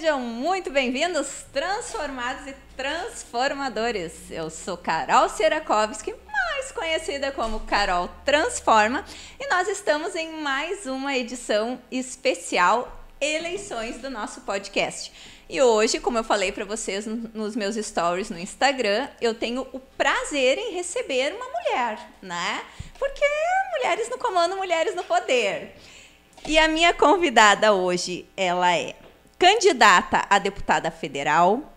Sejam muito bem-vindos, transformados e transformadores. Eu sou Carol Sierakovski, mais conhecida como Carol Transforma, e nós estamos em mais uma edição especial Eleições do nosso podcast. E hoje, como eu falei para vocês nos meus stories no Instagram, eu tenho o prazer em receber uma mulher, né? Porque mulheres no comando, mulheres no poder. E a minha convidada hoje, ela é candidata a deputada federal.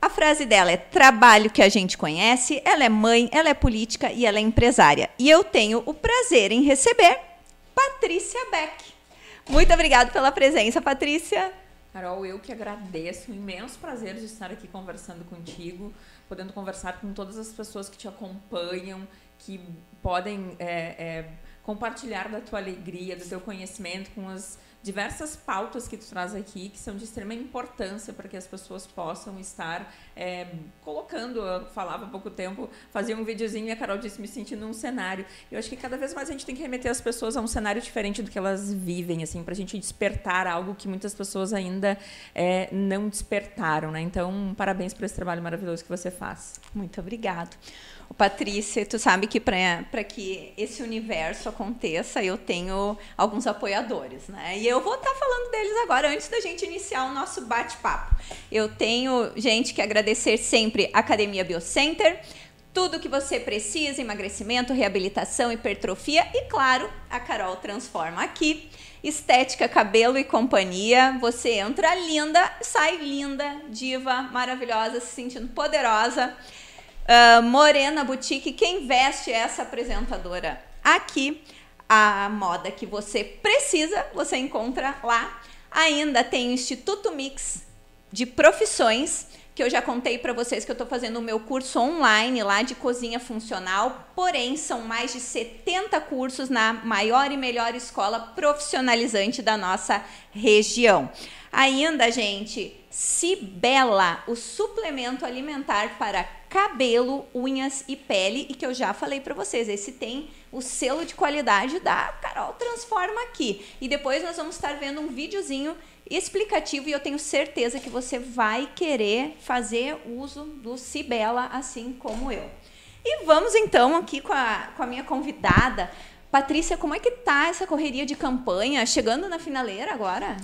A frase dela é trabalho que a gente conhece, ela é mãe, ela é política e ela é empresária. E eu tenho o prazer em receber Patrícia Beck. Muito obrigada pela presença, Patrícia. Carol, eu que agradeço, um imenso prazer de estar aqui conversando contigo, podendo conversar com todas as pessoas que te acompanham, que podem é, é, compartilhar da tua alegria, do teu conhecimento com as diversas pautas que tu traz aqui, que são de extrema importância para que as pessoas possam estar é, colocando. Eu falava há pouco tempo, fazia um videozinho e a Carol disse me sentindo num cenário. Eu acho que cada vez mais a gente tem que remeter as pessoas a um cenário diferente do que elas vivem, assim, para a gente despertar algo que muitas pessoas ainda é, não despertaram, né? Então, parabéns por esse trabalho maravilhoso que você faz. Muito obrigado. Patrícia, tu sabe que para que esse universo aconteça, eu tenho alguns apoiadores, né? E eu vou estar tá falando deles agora, antes da gente iniciar o nosso bate-papo. Eu tenho gente que agradecer sempre Academia Biocenter, tudo que você precisa, emagrecimento, reabilitação, hipertrofia e, claro, a Carol transforma aqui. Estética, cabelo e companhia. Você entra linda, sai linda, diva, maravilhosa, se sentindo poderosa. Uh, Morena Boutique, quem veste essa apresentadora aqui? A moda que você precisa, você encontra lá. Ainda tem o Instituto Mix de Profissões, que eu já contei para vocês que eu estou fazendo o meu curso online lá de cozinha funcional, porém são mais de 70 cursos na maior e melhor escola profissionalizante da nossa região. Ainda, gente, Cibela, o suplemento alimentar para cabelo, unhas e pele, e que eu já falei para vocês, esse tem o selo de qualidade da Carol Transforma aqui. E depois nós vamos estar vendo um videozinho explicativo e eu tenho certeza que você vai querer fazer uso do Cibela assim como eu. E vamos então aqui com a, com a minha convidada, Patrícia, como é que tá essa correria de campanha? Chegando na finaleira agora?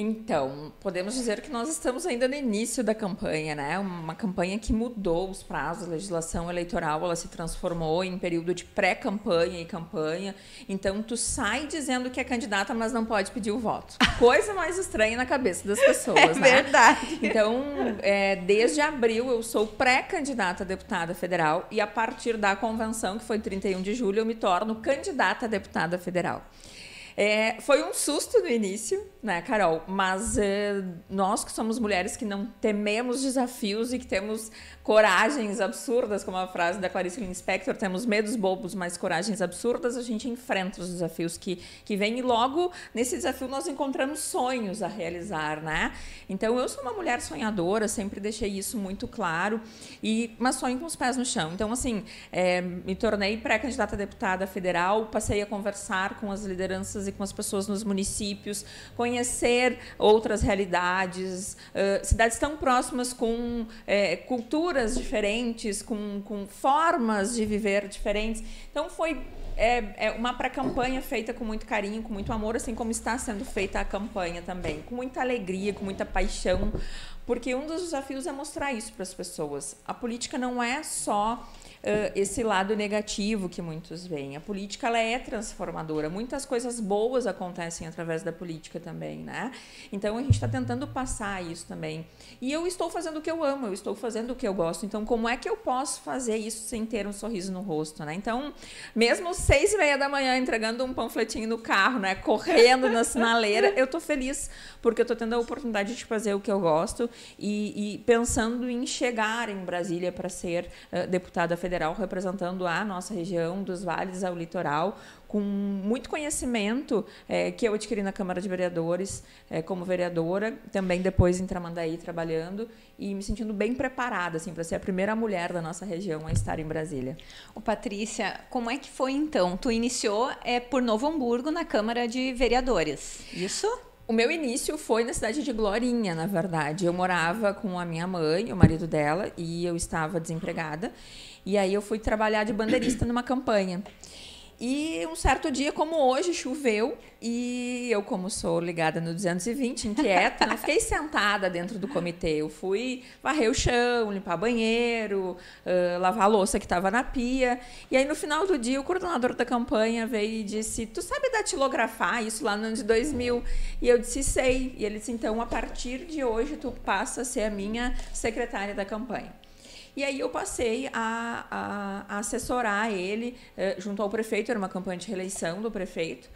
Então, podemos dizer que nós estamos ainda no início da campanha, né? Uma campanha que mudou os prazos, a legislação eleitoral, ela se transformou em período de pré-campanha e campanha. Então, tu sai dizendo que é candidata, mas não pode pedir o voto. Coisa mais estranha na cabeça das pessoas, é né? Verdade. Então, é, desde abril eu sou pré-candidata a deputada federal e a partir da convenção, que foi 31 de julho, eu me torno candidata a deputada federal. É, foi um susto no início, né, Carol? Mas é, nós que somos mulheres que não tememos desafios e que temos coragens absurdas, como a frase da Clarice Lispector, temos medos bobos, mas coragens absurdas, a gente enfrenta os desafios que, que vêm e logo nesse desafio nós encontramos sonhos a realizar, né? Então eu sou uma mulher sonhadora, sempre deixei isso muito claro, e mas sonho com os pés no chão. Então, assim, é, me tornei pré-candidata a deputada federal, passei a conversar com as lideranças e com as pessoas nos municípios, conhecer outras realidades, uh, cidades tão próximas com é, cultura culturas diferentes, com, com formas de viver diferentes. Então foi é, é uma pré-campanha feita com muito carinho, com muito amor, assim como está sendo feita a campanha também, com muita alegria, com muita paixão, porque um dos desafios é mostrar isso para as pessoas. A política não é só uh, esse lado negativo que muitos veem. A política ela é transformadora. Muitas coisas boas acontecem através da política também, né? Então a gente está tentando passar isso também. E eu estou fazendo o que eu amo, eu estou fazendo o que eu gosto. Então como é que eu posso fazer isso sem ter um sorriso no rosto, né? Então mesmo seis e meia da manhã entregando um panfletinho no carro, né? Correndo na sinaleira, eu estou feliz porque eu estou tendo a oportunidade de fazer o que eu gosto e, e pensando em chegar em Brasília para ser uh, deputada federal federal representando a nossa região, dos vales ao litoral, com muito conhecimento é, que eu adquiri na Câmara de Vereadores é, como vereadora, também depois em Tramandaí trabalhando e me sentindo bem preparada assim para ser a primeira mulher da nossa região a estar em Brasília. O Patrícia, como é que foi então? Tu iniciou é por Novo Hamburgo na Câmara de Vereadores, isso? O meu início foi na cidade de Glorinha, na verdade. Eu morava com a minha mãe, o marido dela, e eu estava desempregada. E aí eu fui trabalhar de bandeirista numa campanha. E um certo dia, como hoje, choveu e eu, como sou ligada no 220, inquieta, não fiquei sentada dentro do comitê. Eu fui varrer o chão, limpar banheiro, uh, lavar a louça que estava na pia. E aí, no final do dia, o coordenador da campanha veio e disse: Tu sabe datilografar isso lá no ano de 2000? E eu disse: Sei. E ele disse: Então, a partir de hoje, tu passa a ser a minha secretária da campanha. E aí eu passei a, a, a assessorar ele eh, junto ao prefeito, era uma campanha de reeleição do prefeito.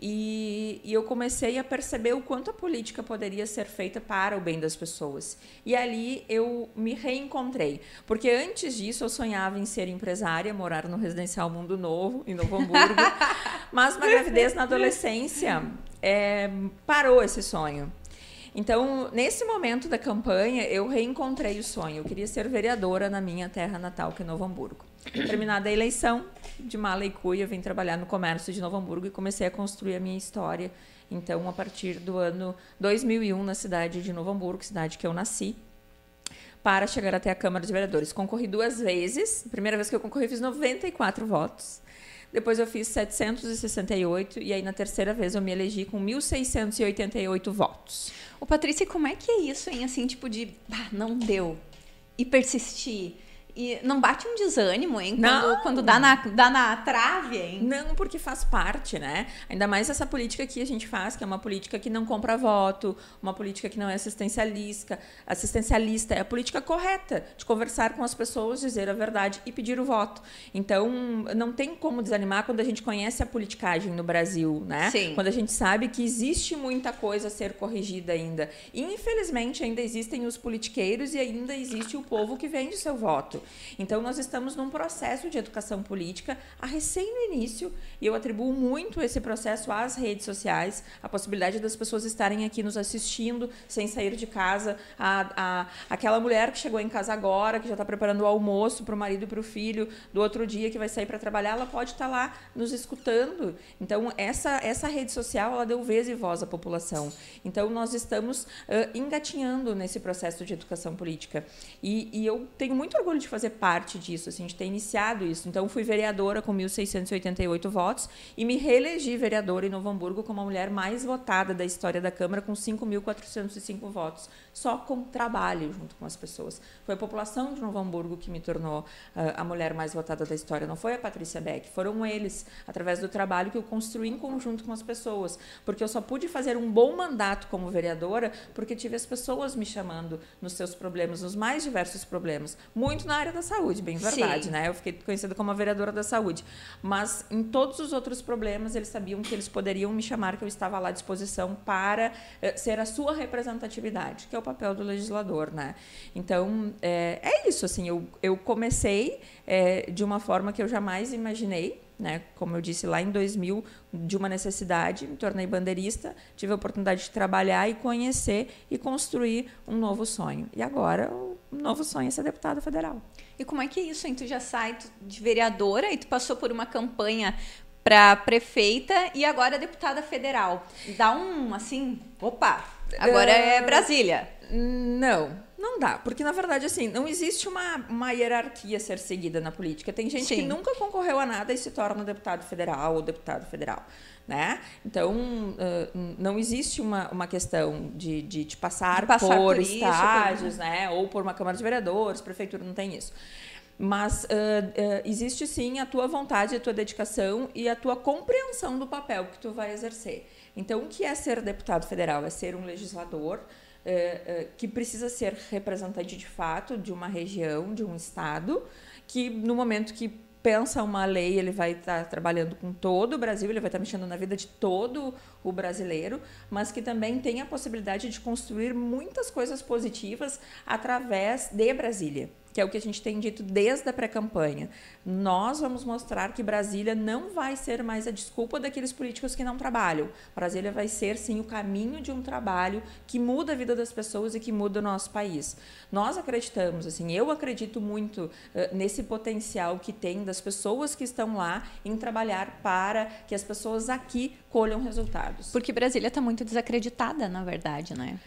E, e, eu comecei a perceber o quanto a política poderia ser feita para o bem das pessoas. E ali eu me reencontrei. Porque antes disso eu sonhava em ser empresária, morar no residencial Mundo Novo, em Novo Hamburgo. mas uma gravidez na adolescência é, parou esse sonho. Então, nesse momento da campanha, eu reencontrei o sonho. Eu queria ser vereadora na minha terra natal, que é Novo Hamburgo. Terminada a eleição, de mala e cuia, vim trabalhar no comércio de Novo Hamburgo e comecei a construir a minha história. Então, a partir do ano 2001, na cidade de Novo Hamburgo, cidade que eu nasci, para chegar até a Câmara de Vereadores. Concorri duas vezes. primeira vez que eu concorri, fiz 94 votos. Depois eu fiz 768 e aí na terceira vez eu me elegi com 1.688 votos. O Patrícia, como é que é isso, hein? Assim, tipo de, ah, não deu. E persistir. E não bate um desânimo, hein? Quando, não. quando dá, na, dá na trave, hein? Não, porque faz parte, né? Ainda mais essa política que a gente faz, que é uma política que não compra voto, uma política que não é assistencialista. Assistencialista é a política correta de conversar com as pessoas, dizer a verdade e pedir o voto. Então, não tem como desanimar quando a gente conhece a politicagem no Brasil, né? Sim. Quando a gente sabe que existe muita coisa a ser corrigida ainda. E, infelizmente, ainda existem os politiqueiros e ainda existe o povo que vende seu voto. Então, nós estamos num processo de educação política a recém no início, e eu atribuo muito esse processo às redes sociais, a possibilidade das pessoas estarem aqui nos assistindo sem sair de casa, a, a aquela mulher que chegou em casa agora, que já está preparando o almoço para o marido e para o filho do outro dia que vai sair para trabalhar, ela pode estar tá lá nos escutando. Então, essa, essa rede social, ela deu vez e voz à população. Então, nós estamos uh, engatinhando nesse processo de educação política. E, e eu tenho muito orgulho de fazer parte disso, assim, de ter iniciado isso. Então, fui vereadora com 1.688 votos e me reelegi vereadora em Novo Hamburgo como a mulher mais votada da história da Câmara, com 5.405 votos, só com trabalho junto com as pessoas. Foi a população de Novo Hamburgo que me tornou uh, a mulher mais votada da história, não foi a Patrícia Beck, foram eles, através do trabalho que eu construí em conjunto com as pessoas, porque eu só pude fazer um bom mandato como vereadora porque tive as pessoas me chamando nos seus problemas, nos mais diversos problemas, muito na área da saúde, bem verdade, Sim. né? Eu fiquei conhecida como a vereadora da saúde. Mas em todos os outros problemas, eles sabiam que eles poderiam me chamar, que eu estava lá à disposição para eh, ser a sua representatividade, que é o papel do legislador, né? Então, é, é isso, assim, eu, eu comecei é, de uma forma que eu jamais imaginei, né? Como eu disse lá em 2000, de uma necessidade, me tornei bandeirista, tive a oportunidade de trabalhar e conhecer e construir um novo sonho. E agora o novo sonho é ser deputada federal. E como é que é isso, hein? Tu já sai de vereadora e tu passou por uma campanha para prefeita e agora é deputada federal. Dá um assim, opa, agora é Brasília. Não, não dá, porque na verdade assim, não existe uma, uma hierarquia a ser seguida na política. Tem gente Sim. que nunca concorreu a nada e se torna deputado federal ou deputado federal. Né? Então, uh, não existe uma, uma questão de, de, de passar, passar, por, por estágios, isso, né? ou por uma Câmara de Vereadores, prefeitura não tem isso. Mas uh, uh, existe sim a tua vontade, a tua dedicação e a tua compreensão do papel que tu vai exercer. Então, o que é ser deputado federal? É ser um legislador que precisa ser representante de fato de uma região, de um estado, que no momento que pensa uma lei, ele vai estar tá trabalhando com todo o Brasil, ele vai estar tá mexendo na vida de todo o brasileiro, mas que também tem a possibilidade de construir muitas coisas positivas através de Brasília. Que é o que a gente tem dito desde a pré-campanha. Nós vamos mostrar que Brasília não vai ser mais a desculpa daqueles políticos que não trabalham. Brasília vai ser, sim, o caminho de um trabalho que muda a vida das pessoas e que muda o nosso país. Nós acreditamos, assim, eu acredito muito uh, nesse potencial que tem das pessoas que estão lá em trabalhar para que as pessoas aqui colham resultados. Porque Brasília está muito desacreditada, na verdade, né?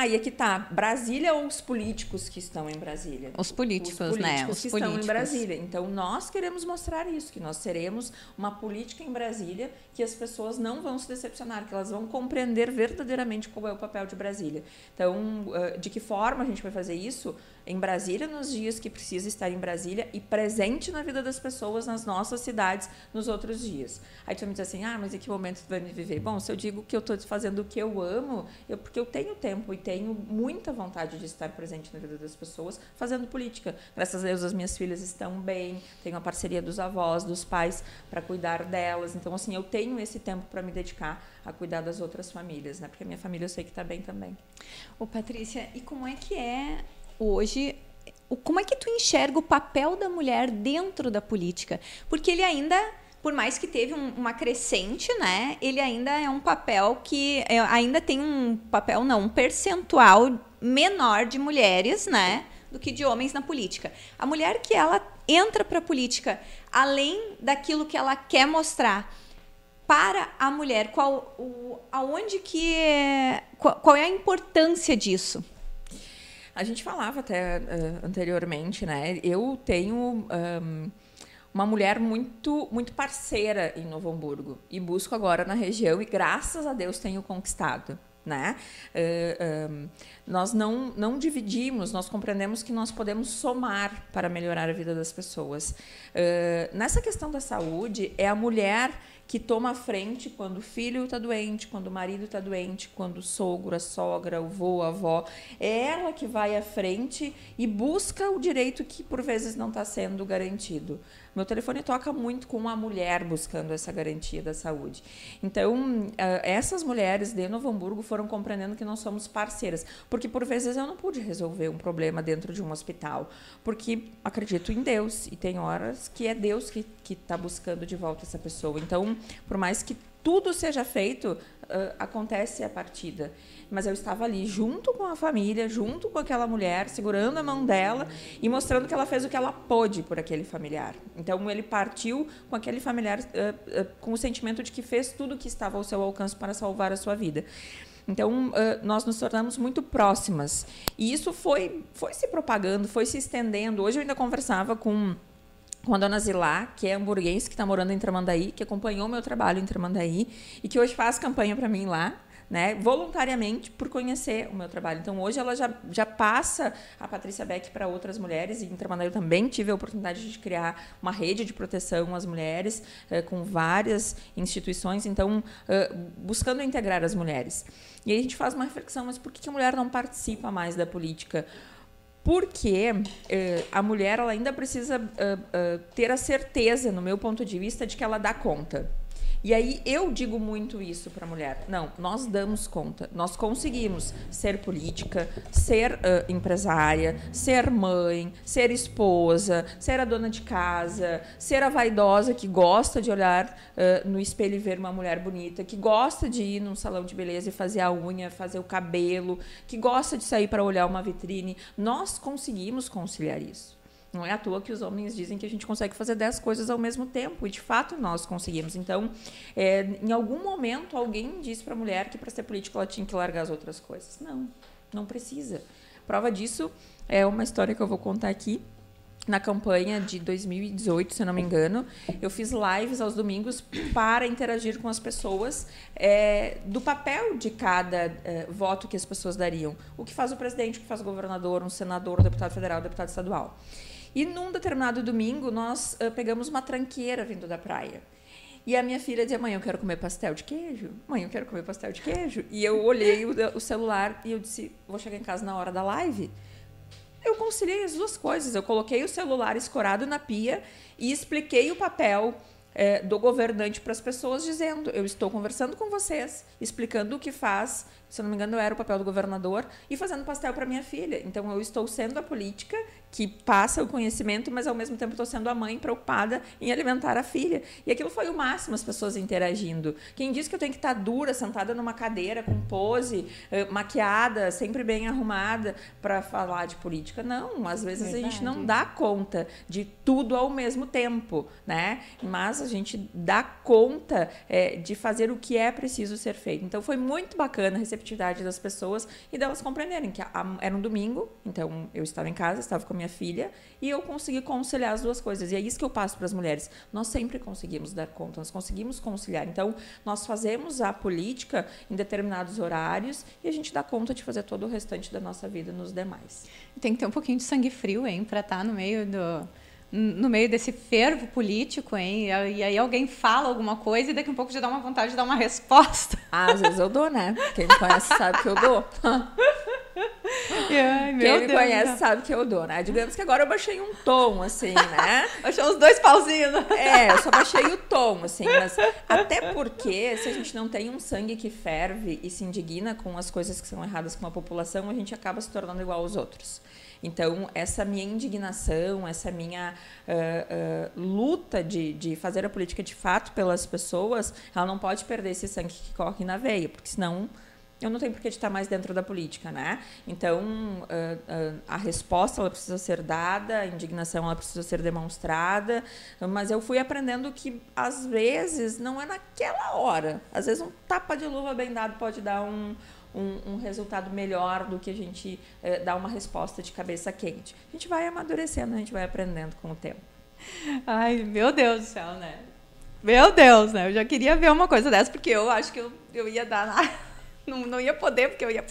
Aí é que tá. Brasília ou os políticos que estão em Brasília? Os políticos, os políticos né? Os que políticos. estão em Brasília. Então, nós queremos mostrar isso, que nós seremos uma política em Brasília que as pessoas não vão se decepcionar, que elas vão compreender verdadeiramente qual é o papel de Brasília. Então, de que forma a gente vai fazer isso? Em Brasília nos dias que precisa estar em Brasília e presente na vida das pessoas nas nossas cidades nos outros dias. Aí tu me diz assim, ah, mas em que momento tu vai me viver? Bom, se eu digo que eu estou fazendo o que eu amo, eu, porque eu tenho tempo e tenho muita vontade de estar presente na vida das pessoas fazendo política. Graças a Deus as minhas filhas estão bem, tenho a parceria dos avós, dos pais para cuidar delas. Então, assim, eu tenho esse tempo para me dedicar a cuidar das outras famílias, né? Porque a minha família eu sei que está bem também. Ô, Patrícia, e como é que é hoje como é que tu enxerga o papel da mulher dentro da política? Porque ele ainda, por mais que teve um, uma crescente, né? Ele ainda é um papel que é, ainda tem um papel, não, um percentual menor de mulheres, né? Do que de homens na política. A mulher que ela entra para a política, além daquilo que ela quer mostrar para a mulher, qual, o, aonde que é, qual, qual é a importância disso? A gente falava até uh, anteriormente, né? Eu tenho um, uma mulher muito, muito parceira em Novo Hamburgo e busco agora na região e graças a Deus tenho conquistado. Né? Uh, um, nós não, não dividimos, nós compreendemos que nós podemos somar para melhorar a vida das pessoas. Uh, nessa questão da saúde, é a mulher que toma a frente quando o filho está doente, quando o marido está doente, quando o sogro, a sogra, o avô, a avó. É ela que vai à frente e busca o direito que por vezes não está sendo garantido. Meu telefone toca muito com uma mulher buscando essa garantia da saúde. Então, essas mulheres de Novo Hamburgo foram compreendendo que nós somos parceiras, porque por vezes eu não pude resolver um problema dentro de um hospital, porque acredito em Deus e tem horas que é Deus que está buscando de volta essa pessoa. Então, por mais que tudo seja feito, uh, acontece a partida. Mas eu estava ali junto com a família, junto com aquela mulher, segurando a mão dela e mostrando que ela fez o que ela pôde por aquele familiar. Então ele partiu com aquele familiar uh, uh, com o sentimento de que fez tudo o que estava ao seu alcance para salvar a sua vida. Então, nós nos tornamos muito próximas. E isso foi, foi se propagando, foi se estendendo. Hoje eu ainda conversava com com a dona Zilá, que é hamburguense, que está morando em Tramandaí, que acompanhou meu trabalho em Tramandaí e que hoje faz campanha para mim lá. Né, voluntariamente por conhecer o meu trabalho. Então, hoje ela já, já passa a Patrícia Beck para outras mulheres, e em Tramandaí eu também tive a oportunidade de criar uma rede de proteção às mulheres, eh, com várias instituições, então, eh, buscando integrar as mulheres. E aí a gente faz uma reflexão, mas por que a mulher não participa mais da política? Porque uh, a mulher ela ainda precisa uh, uh, ter a certeza, no meu ponto de vista, de que ela dá conta. E aí eu digo muito isso para a mulher. Não, nós damos conta. Nós conseguimos ser política, ser uh, empresária, ser mãe, ser esposa, ser a dona de casa, ser a vaidosa que gosta de olhar uh, no espelho e ver uma mulher bonita, que gosta de ir num salão de beleza e fazer a unha, fazer o cabelo, que gosta de sair para olhar uma vitrine. Nós conseguimos conciliar isso. Não é à toa que os homens dizem que a gente consegue fazer dez coisas ao mesmo tempo, e de fato nós conseguimos. Então, é, em algum momento, alguém disse para a mulher que para ser política ela tinha que largar as outras coisas. Não, não precisa. Prova disso é uma história que eu vou contar aqui. Na campanha de 2018, se não me engano, eu fiz lives aos domingos para interagir com as pessoas é, do papel de cada é, voto que as pessoas dariam. O que faz o presidente, o que faz o governador, um senador, um deputado federal, um deputado estadual. E num determinado domingo, nós uh, pegamos uma tranqueira vindo da praia. E a minha filha dizia: Mãe, eu quero comer pastel de queijo. Mãe, eu quero comer pastel de queijo. E eu olhei o, o celular e eu disse: Vou chegar em casa na hora da live. Eu conciliei as duas coisas. Eu coloquei o celular escorado na pia e expliquei o papel é, do governante para as pessoas, dizendo: Eu estou conversando com vocês, explicando o que faz. Se não me engano, eu era o papel do governador e fazendo pastel para minha filha. Então, eu estou sendo a política que passa o conhecimento, mas ao mesmo tempo estou sendo a mãe preocupada em alimentar a filha. E aquilo foi o máximo, as pessoas interagindo. Quem diz que eu tenho que estar dura, sentada numa cadeira, com pose, eh, maquiada, sempre bem arrumada para falar de política? Não, às vezes Verdade. a gente não dá conta de tudo ao mesmo tempo, né? Mas a gente dá conta é, de fazer o que é preciso ser feito. Então foi muito bacana a receptividade das pessoas e delas compreenderem que a, a, era um domingo, então eu estava em casa, estava com minha filha e eu consegui conciliar as duas coisas. E é isso que eu passo para as mulheres. Nós sempre conseguimos dar conta, nós conseguimos conciliar. Então, nós fazemos a política em determinados horários e a gente dá conta de fazer todo o restante da nossa vida nos demais. Tem que ter um pouquinho de sangue frio, hein, para estar tá no meio do no meio desse fervo político, hein? E aí alguém fala alguma coisa e daqui a um pouco já dá uma vontade de dar uma resposta. Ah, às vezes eu dou, né? Quem me conhece sabe que eu dou. Ai, Quem me Deus conhece Deus. sabe que eu dou, né? Digamos que agora eu baixei um tom, assim, né? Baixou uns dois pauzinhos. Né? É, eu só baixei o tom, assim, mas até porque se a gente não tem um sangue que ferve e se indigna com as coisas que são erradas com a população, a gente acaba se tornando igual aos outros. Então, essa minha indignação, essa minha uh, uh, luta de, de fazer a política de fato pelas pessoas, ela não pode perder esse sangue que corre na veia, porque senão eu não tenho por que estar mais dentro da política, né? Então, uh, uh, a resposta ela precisa ser dada, a indignação ela precisa ser demonstrada, mas eu fui aprendendo que às vezes não é naquela hora. Às vezes um tapa de luva bem dado pode dar um, um, um resultado melhor do que a gente eh, dar uma resposta de cabeça quente. A gente vai amadurecendo, a gente vai aprendendo com o tempo. Ai, meu Deus do céu, né? Meu Deus, né? Eu já queria ver uma coisa dessa, porque eu acho que eu, eu ia dar. Não, não ia poder, porque eu ia.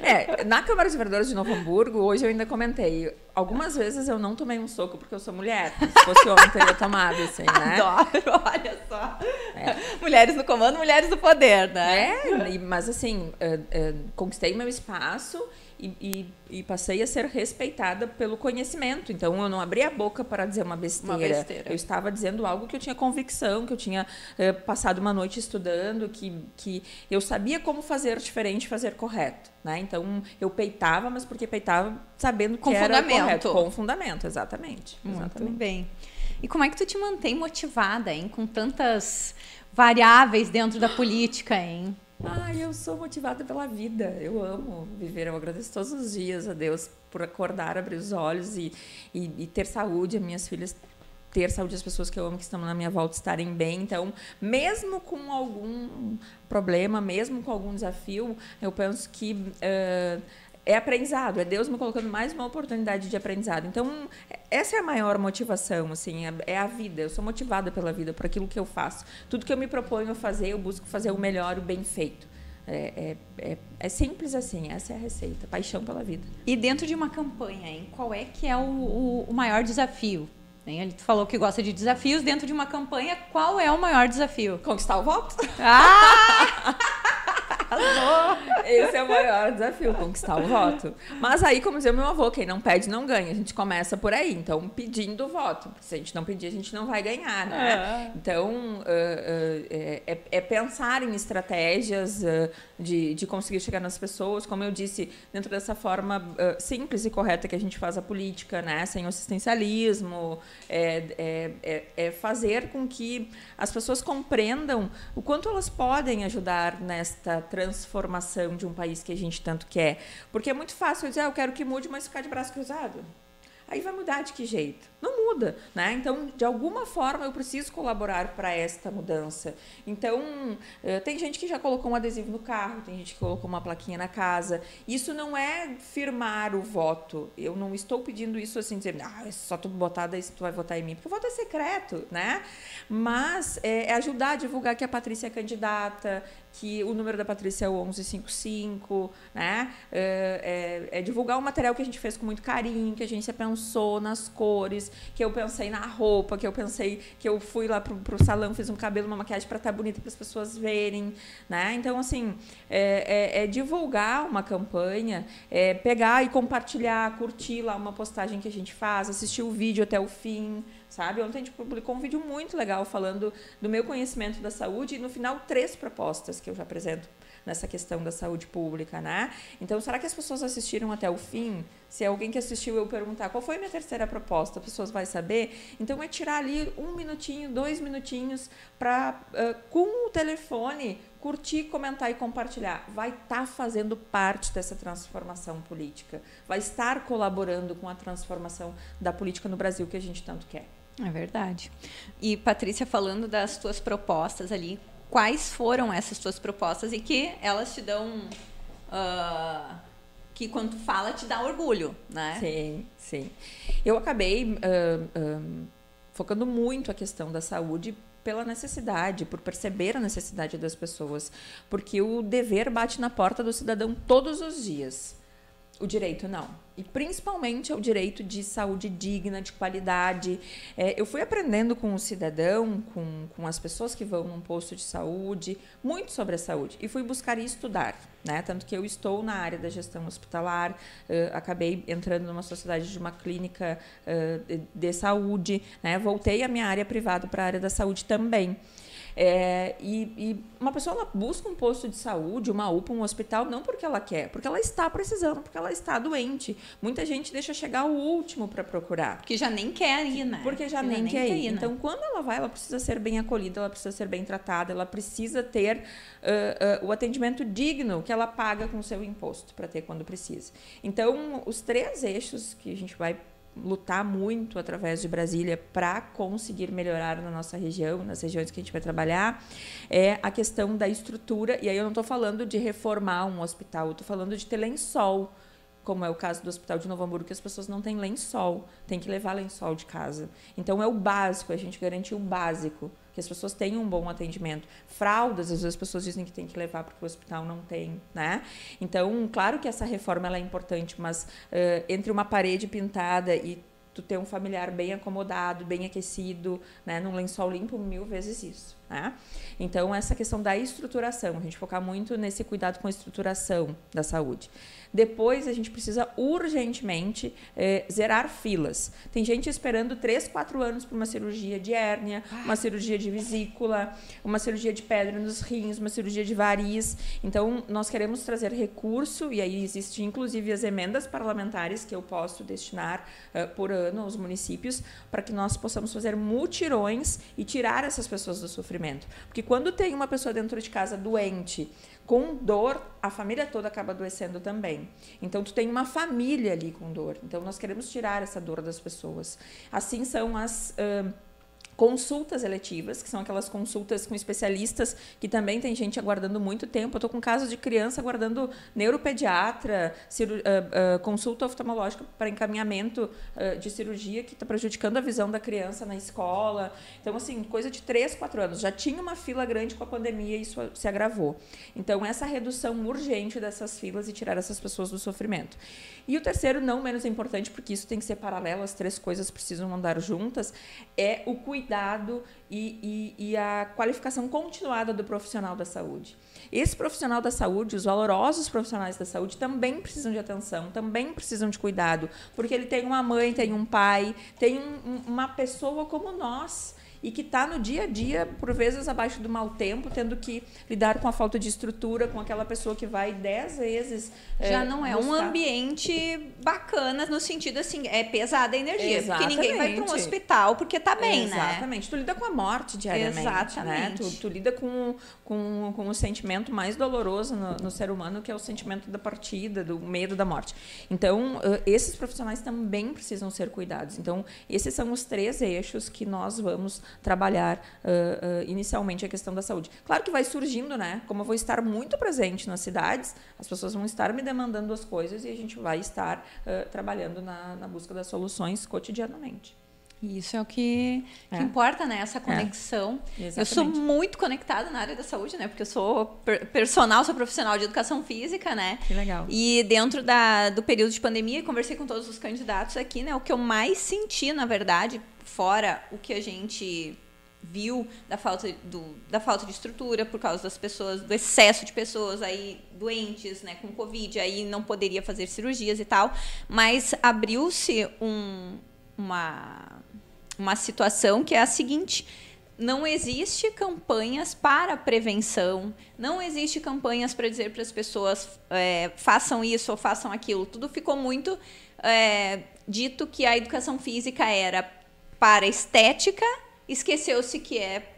É, na Câmara de Vereadores de Novo Hamburgo, hoje eu ainda comentei. Algumas vezes eu não tomei um soco porque eu sou mulher. Se fosse homem, teria tomado, assim, né? Adoro, olha só. É. Mulheres no comando, mulheres no poder, né? É, mas assim, uh, uh, conquistei meu espaço e, e, e, passei a ser respeitada pelo conhecimento. Então, eu não abri a boca para dizer uma besteira. uma besteira. Eu estava dizendo algo que eu tinha convicção, que eu tinha eh, passado uma noite estudando, que, que eu sabia como fazer diferente, fazer correto. Né? Então, eu peitava, mas porque peitava sabendo com que fundamento. era correto. Com fundamento, exatamente. Muito exatamente. bem. E como é que tu te mantém motivada, hein? Com tantas variáveis dentro da política, hein? Ah, eu sou motivada pela vida. Eu amo viver. Eu agradeço todos os dias a Deus por acordar, abrir os olhos e, e, e ter saúde. As minhas filhas ter saúde, as pessoas que eu amo que estão na minha volta estarem bem. Então, mesmo com algum problema, mesmo com algum desafio, eu penso que uh, é aprendizado, é Deus me colocando mais uma oportunidade de aprendizado. Então, essa é a maior motivação, assim, é, é a vida. Eu sou motivada pela vida, por aquilo que eu faço. Tudo que eu me proponho a fazer, eu busco fazer o melhor, o bem feito. É, é, é, é, simples assim, essa é a receita, paixão pela vida. E dentro de uma campanha, hein, qual é que é o, o, o maior desafio? Ele falou que gosta de desafios dentro de uma campanha. Qual é o maior desafio? Conquistar o voto. Ah! Esse é o maior desafio, conquistar o voto. Mas aí, como dizia meu avô, quem não pede não ganha. A gente começa por aí. Então, pedindo o voto. Se a gente não pedir, a gente não vai ganhar, né? É. Então, uh, uh, é, é, pensar em estratégias uh, de, de conseguir chegar nas pessoas. Como eu disse, dentro dessa forma simples e correta que a gente faz a política, né? Sem o assistencialismo. É, é, é, é fazer com que as pessoas compreendam o quanto elas podem ajudar nesta transformação de um país que a gente tanto quer. Porque é muito fácil dizer, ah, eu quero que mude, mas ficar de braço cruzado. Aí vai mudar de que jeito? Não muda, né? Então, de alguma forma, eu preciso colaborar para esta mudança. Então, eh, tem gente que já colocou um adesivo no carro, tem gente que colocou uma plaquinha na casa. Isso não é firmar o voto. Eu não estou pedindo isso assim, dizendo, ah, é só tu botar daí se tu vai votar em mim, porque o voto é secreto, né? Mas é, é ajudar a divulgar que a Patrícia é candidata, que o número da Patrícia é o 1155, né? É, é, é, divulgar um material que a gente fez com muito carinho, que a gente pensou nas cores, que eu pensei na roupa, que eu pensei que eu fui lá pro, pro salão, fiz um cabelo, uma maquiagem para estar tá bonita para as pessoas verem, né? Então, assim, é, é, é divulgar uma campanha, é pegar e compartilhar, curtir lá uma postagem que a gente faz, assistir o vídeo até o fim, sabe? Ontem a gente publicou um vídeo muito legal falando do meu conhecimento da saúde e no final três propostas que eu já apresento nessa questão da saúde pública, né? Então, será que as pessoas assistiram até o fim? Se é alguém que assistiu eu perguntar qual foi minha terceira proposta, as pessoas vão saber. Então, é tirar ali um minutinho, dois minutinhos para, uh, com o telefone, curtir, comentar e compartilhar. Vai estar tá fazendo parte dessa transformação política. Vai estar colaborando com a transformação da política no Brasil que a gente tanto quer. É verdade. E, Patrícia, falando das tuas propostas ali, quais foram essas tuas propostas e que elas te dão. Uh, que quando tu fala te dá orgulho, né? Sim, sim. Eu acabei uh, uh, focando muito a questão da saúde pela necessidade, por perceber a necessidade das pessoas, porque o dever bate na porta do cidadão todos os dias. O direito não. E principalmente é o direito de saúde digna, de qualidade. É, eu fui aprendendo com o cidadão, com, com as pessoas que vão num posto de saúde, muito sobre a saúde. E fui buscar e estudar. Né? Tanto que eu estou na área da gestão hospitalar, uh, acabei entrando numa sociedade de uma clínica uh, de, de, saúde, né? voltei a minha área privada para a área da saúde também. É, e, e, uma pessoa ela busca um posto de saúde, uma UPA, um hospital, não porque ela quer, porque ela está precisando, porque ela está doente. Muita gente deixa chegar o último para procurar. Porque já nem quer ir, né? Porque já, nem, já nem, quer, ir. ir né? Então, quando ela vai, ela precisa ser bem acolhida, ela precisa ser bem tratada, ela precisa ter uh, uh, o atendimento digno que ela paga com o seu imposto para ter quando precisa. Então, os três eixos que a gente vai lutar muito através de Brasília para conseguir melhorar na nossa região, nas regiões que a gente vai trabalhar, é a questão da estrutura. E aí eu não estou falando de reformar um hospital, eu estou falando de ter lençol, como é o caso do Hospital de Novo Hamburgo, que as pessoas não têm lençol, tem que levar lençol de casa. Então é o básico, a gente garantir o básico que as pessoas tenham um bom atendimento. Fraldas, às vezes as pessoas dizem que tem que levar porque o hospital não tem, né? Então, claro que essa reforma ela é importante, mas uh, entre uma parede pintada e tu ter um familiar bem acomodado, bem aquecido, né, num lençol limpo, mil vezes isso. Né? Então, essa questão da estruturação, a gente focar muito nesse cuidado com a estruturação da saúde. Depois, a gente precisa urgentemente é, zerar filas. Tem gente esperando 3, 4 anos para uma cirurgia de hérnia, uma cirurgia de vesícula, uma cirurgia de pedra nos rins, uma cirurgia de variz. Então, nós queremos trazer recurso, e aí existem inclusive as emendas parlamentares que eu posso destinar uh, por ano aos municípios, para que nós possamos fazer mutirões e tirar essas pessoas do sofrimento. Porque quando tem uma pessoa dentro de casa doente, com dor, a família toda acaba adoecendo também. Então, tu tem uma família ali com dor. Então, nós queremos tirar essa dor das pessoas. Assim são as. Uh, consultas eletivas, que são aquelas consultas com especialistas, que também tem gente aguardando muito tempo. Eu estou com casos de criança aguardando neuropediatra, uh, uh, consulta oftalmológica para encaminhamento uh, de cirurgia, que está prejudicando a visão da criança na escola. Então, assim, coisa de 3, 4 anos. Já tinha uma fila grande com a pandemia e isso se agravou. Então, essa redução urgente dessas filas e tirar essas pessoas do sofrimento. E o terceiro, não menos importante, porque isso tem que ser paralelo, as três coisas precisam andar juntas, é o cuidado e, e, e a qualificação continuada do profissional da saúde. Esse profissional da saúde, os valorosos profissionais da saúde, também precisam de atenção, também precisam de cuidado, porque ele tem uma mãe, tem um pai, tem um, uma pessoa como nós e que está no dia a dia, por vezes abaixo do mau tempo, tendo que lidar com a falta de estrutura, com aquela pessoa que vai dez vezes. Já é, não é buscar. um ambiente bacana no sentido assim, é pesada a energia. Exatamente. Porque ninguém vai para um hospital porque está bem, Exatamente. né? Exatamente. Tu lida com a morte diariamente. Né? Exatamente. Né? Tu, tu, lida com, com, com o sentimento mais doloroso no, no, ser humano, que é o sentimento da partida, do medo da morte. Então, esses profissionais também precisam ser cuidados. Então, esses são os três eixos que nós vamos trabalhar uh, uh, inicialmente a questão da saúde. Claro que vai surgindo, né? Como eu vou estar muito presente nas cidades, as pessoas vão estar me demandando as coisas e a gente vai estar uh, trabalhando na, na busca das soluções cotidianamente. Isso é o que, que é. importa, né? Essa é. conexão. É. Eu sou muito conectada na área da saúde, né? Porque eu sou personal, sou profissional de educação física, né? Que legal. E dentro da, do período de pandemia, conversei com todos os candidatos aqui, né? O que eu mais senti, na verdade, fora o que a gente viu da falta, do, da falta de estrutura por causa das pessoas, do excesso de pessoas aí doentes, né, com Covid, aí não poderia fazer cirurgias e tal, mas abriu-se um, uma, uma situação que é a seguinte, não existe campanhas para prevenção, não existe campanhas para dizer para as pessoas é, façam isso ou façam aquilo. Tudo ficou muito é, dito que a educação física era para estética, esqueceu-se que é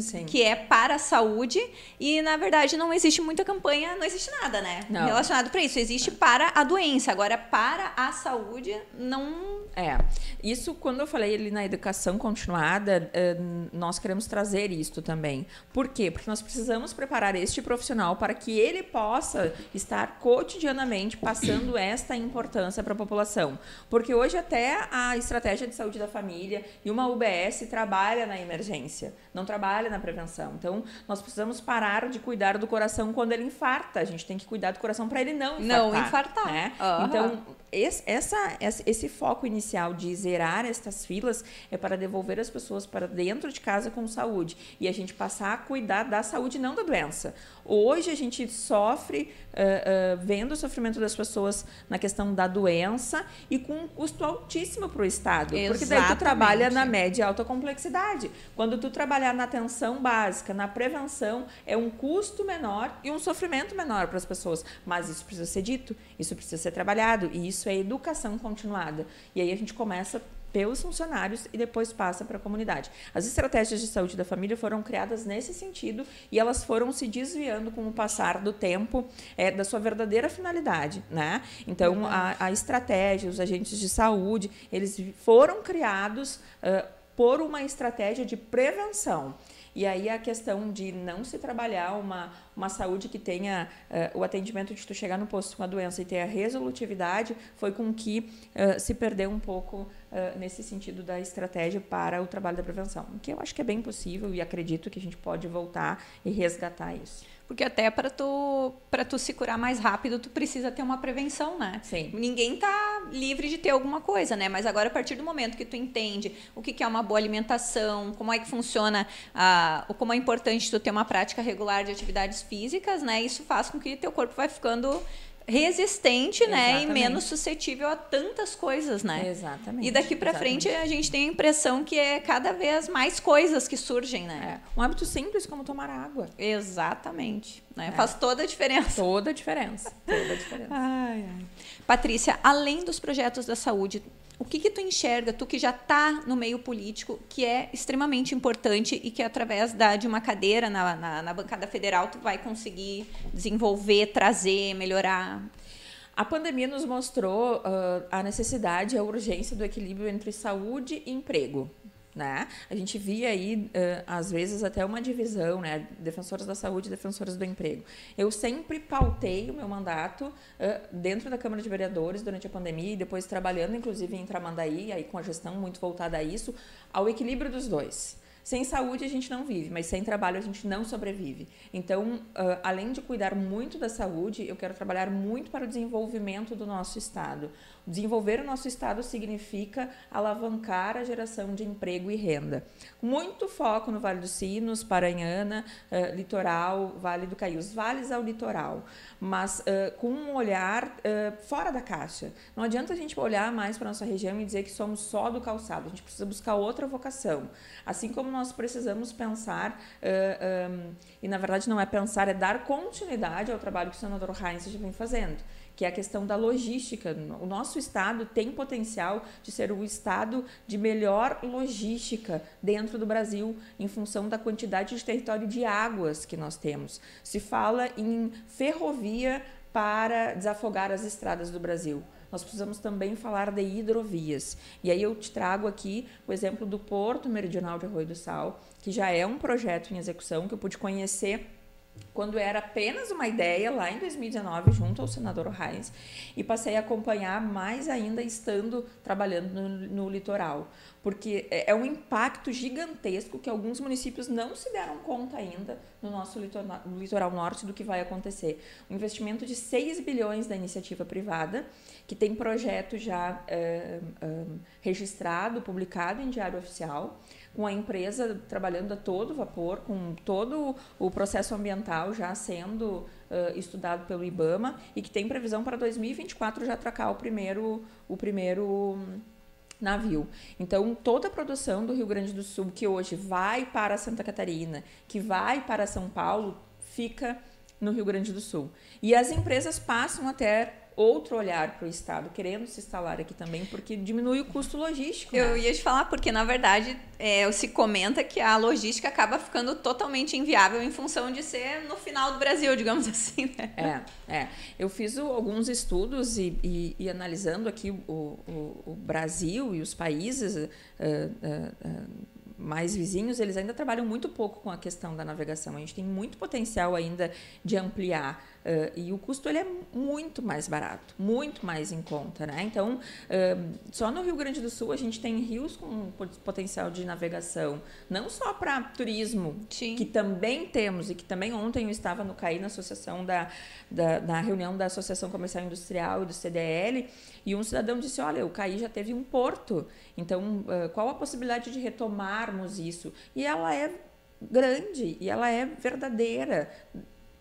Sim. que é para a saúde e na verdade não existe muita campanha, não existe nada, né? Não. Relacionado para isso, existe para a doença, agora para a saúde não é. Isso quando eu falei ali na educação continuada, eh, nós queremos trazer isto também. Por quê? Porque nós precisamos preparar este profissional para que ele possa estar cotidianamente passando esta importância para a população. Porque hoje até a estratégia de saúde da família e uma UBS trabalha na emergência, não trabalha trabalha na prevenção. Então, nós precisamos parar de cuidar do coração quando ele infarta. A gente tem que cuidar do coração para ele não infartar. Não infartar. Né? Uhum. Então, esse, essa, esse foco inicial de zerar estas filas é para devolver as pessoas para dentro de casa com saúde e a gente passar a cuidar da saúde, não da doença. Hoje a gente sofre uh, uh, vendo o sofrimento das pessoas na questão da doença e com um custo altíssimo para o Estado. Exatamente. Porque daí tu trabalha na média e alta complexidade. Quando tu trabalhar na atenção básica, na prevenção, é um custo menor e um sofrimento menor para as pessoas. Mas isso precisa ser dito, isso precisa ser trabalhado e isso é educação continuada. E aí a gente começa pelos funcionários e depois passa para a comunidade. As estratégias de saúde da família foram criadas nesse sentido e elas foram se desviando com o passar do tempo é, da sua verdadeira finalidade, né? Então a, a, estratégia, os agentes de saúde, eles foram criados uh, por uma estratégia de prevenção. E aí a questão de não se trabalhar uma, uma saúde que tenha uh, o atendimento de tu chegar no posto com a doença e ter a resolutividade foi com que uh, se perdeu um pouco uh, nesse sentido da estratégia para o trabalho da prevenção. Que eu acho que é bem possível e acredito que a gente pode voltar e resgatar isso. Porque até para tu, para tu se curar mais rápido, tu precisa ter uma prevenção, né? Sim. Ninguém tá livre de ter alguma coisa, né? Mas agora, a partir do momento que tu entende o que, que é uma boa alimentação, como é que funciona, a, como é importante tu ter uma prática regular de atividades físicas, né? Isso faz com que teu corpo vai ficando resistente, né, e menos suscetível a tantas coisas, né? Exatamente. E daqui para frente a gente tem a impressão que é cada vez mais coisas que surgem, né? É. Um hábito simples como tomar água. Exatamente. Né? É. Faz toda a diferença. Toda a diferença. Toda a diferença. ai, ai. Patrícia, além dos projetos da saúde, o que, que tu enxerga, tu que já está no meio político, que é extremamente importante e que através da, de uma cadeira na, na, na bancada federal tu vai conseguir desenvolver, trazer, melhorar? A pandemia nos mostrou uh, a necessidade e a urgência do equilíbrio entre saúde e emprego. Né? A gente via aí, uh, às vezes, até uma divisão, né? defensores da saúde e defensores do emprego. Eu sempre pautei o meu mandato uh, dentro da Câmara de Vereadores durante a pandemia e depois trabalhando, inclusive, em Tramandaí, aí com a gestão muito voltada a isso, ao equilíbrio dos dois. Sem saúde a gente não vive, mas sem trabalho a gente não sobrevive. Então, uh, além de cuidar muito da saúde, eu quero trabalhar muito para o desenvolvimento do nosso Estado. Desenvolver o nosso estado significa alavancar a geração de emprego e renda. Muito foco no Vale dos Sinos, Paranhana, uh, litoral, Vale do Caiu, os vales ao litoral, mas uh, com um olhar uh, fora da caixa. Não adianta a gente olhar mais para nossa região e dizer que somos só do calçado. A gente precisa buscar outra vocação. Assim como nós precisamos pensar, um, e na verdade não é pensar, é dar continuidade ao trabalho que o senador Heinz já vem fazendo que é a questão da logística. O nosso estado tem potencial de ser o estado de melhor logística dentro do Brasil, em função da quantidade de território de águas que nós temos. Se fala em ferrovia para desafogar as estradas do Brasil. Nós precisamos também falar de hidrovias. E aí eu te trago aqui o exemplo do Porto Meridional de Arroio do Sal, que já é um projeto em execução que eu pude conhecer quando era apenas uma ideia lá em 2019 junto ao senador Reis e passei a acompanhar mais ainda estando trabalhando no, no, litoral. Porque é, é um impacto gigantesco que alguns municípios não se deram conta ainda no nosso litoral, no litoral norte do que vai acontecer. Um investimento de 6 bilhões da iniciativa privada que tem projeto já é, é, registrado publicado em diário oficial com a empresa trabalhando a todo vapor, com todo o processo ambiental já sendo uh, estudado pelo IBAMA e que tem previsão para 2024 já atracar o primeiro, o primeiro navio. Então, toda a produção do Rio Grande do Sul que hoje vai para Santa Catarina, que vai para São Paulo, fica no Rio Grande do Sul. E as empresas passam a ter outro olhar para o Estado, querendo se instalar aqui também, porque diminui o custo logístico. Eu né? ia te falar, porque na verdade é, se comenta que a logística acaba ficando totalmente inviável em função de ser no final do Brasil, digamos assim. Né? É, é. Eu fiz o, alguns estudos e, e, e, analisando aqui o, o, o, Brasil e os países. Uh, uh, uh, mais vizinhos, eles ainda trabalham muito pouco com a questão da navegação. A gente tem muito potencial ainda de ampliar Uh, e o custo ele é muito mais barato, muito mais em conta, né? Então, uh, só no Rio Grande do Sul a gente tem rios com potencial de navegação, não só para turismo, Sim. que também temos e que também ontem eu estava no CAI na associação da, da, na reunião da Associação Comercial Industrial e do CDL e um cidadão disse, olha, o CAI já teve um porto, então uh, qual a possibilidade de retomarmos isso? E ela é grande e ela é verdadeira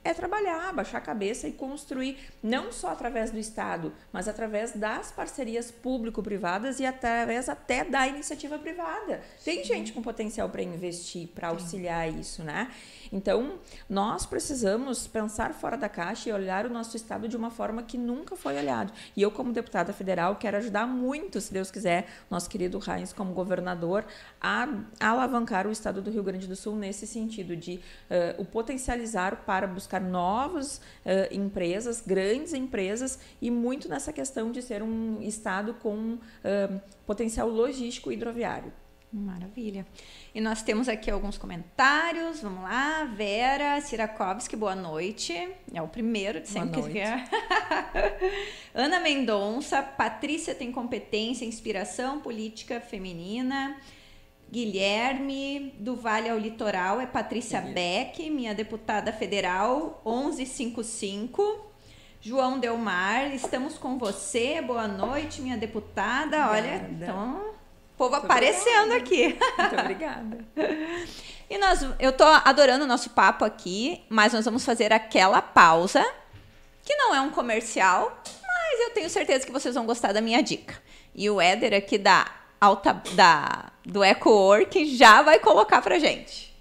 é trabalhar, baixar a cabeça e construir, não só através do Estado, mas através das parcerias público-privadas e através até da iniciativa privada. Tem Sim. gente com potencial para investir, para auxiliar isso, né? Então, nós precisamos pensar fora da caixa e olhar o nosso Estado de uma forma que nunca foi olhado. E eu, como deputada federal, quero ajudar muito, se Deus quiser, nosso querido Heinz, como governador, a, alavancar o Estado do Rio Grande do Sul nesse sentido, de uh, o potencializar para buscar novas uh, empresas, grandes empresas, e muito nessa questão de ser um Estado com uh, potencial logístico hidroviário. Maravilha. E nós temos aqui alguns comentários. Vamos lá. Vera Sirakovski, boa noite. É o primeiro de sempre que quer. Ana Mendonça, Patrícia tem competência, inspiração política feminina. Guilherme, do Vale ao Litoral, é Patrícia Beck, minha deputada federal, 1155. João Delmar, estamos com você. Boa noite, minha deputada. Obrigada. Olha, então povo Muito aparecendo obrigada. aqui. Muito obrigada. e nós, eu tô adorando o nosso papo aqui, mas nós vamos fazer aquela pausa, que não é um comercial, mas eu tenho certeza que vocês vão gostar da minha dica. E o Éder aqui da alta da do EcoWork já vai colocar pra gente.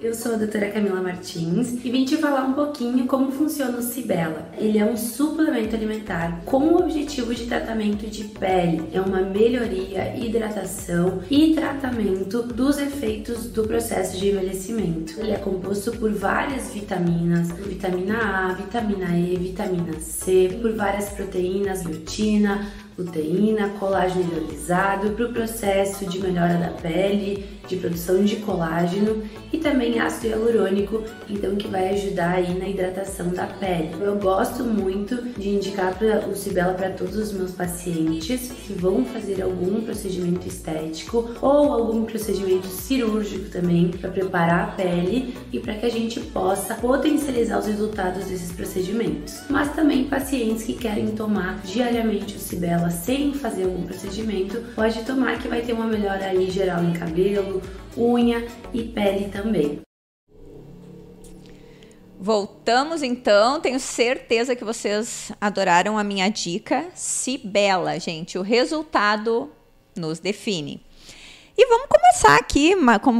Eu sou a doutora Camila Martins e vim te falar um pouquinho como funciona o Cibela. Ele é um suplemento alimentar com o objetivo de tratamento de pele. É uma melhoria, hidratação e tratamento dos efeitos do processo de envelhecimento. Ele é composto por várias vitaminas, vitamina A, vitamina E, vitamina C, por várias proteínas, biotina, luteína, colágeno hidrolisado para o processo de melhora da pele, de produção de colágeno e também ácido hialurônico, então que vai ajudar aí na hidratação da pele. Eu gosto muito de indicar pra, o Cibela para todos os meus pacientes que vão fazer algum procedimento estético ou algum procedimento cirúrgico também para preparar a pele e para que a gente possa potencializar os resultados desses procedimentos. Mas também pacientes que querem tomar diariamente o Cibela sem fazer algum procedimento, pode tomar que vai ter uma melhora aí geral em cabelo, unha e pele também. Voltamos então, tenho certeza que vocês adoraram a minha dica. Cibela, gente, o resultado nos define. E vamos começar aqui,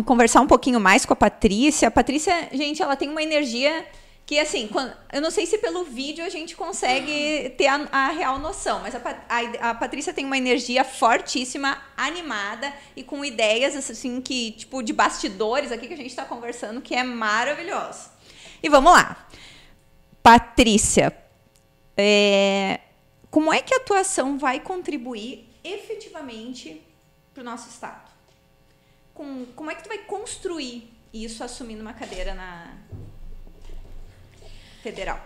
conversar um pouquinho mais com a Patrícia. A Patrícia, gente, ela tem uma energia que assim, quando, eu não sei se pelo vídeo a gente consegue ter a, a real noção, mas a, a, a, Patrícia tem uma energia fortíssima, animada e com ideias assim que, tipo, de bastidores aqui que a gente está conversando, que é maravilhoso. E vamos lá. Patrícia, é, como é que a atuação vai contribuir efetivamente para o nosso Estado? Com, como é que tu vai construir isso assumindo uma cadeira na, federal?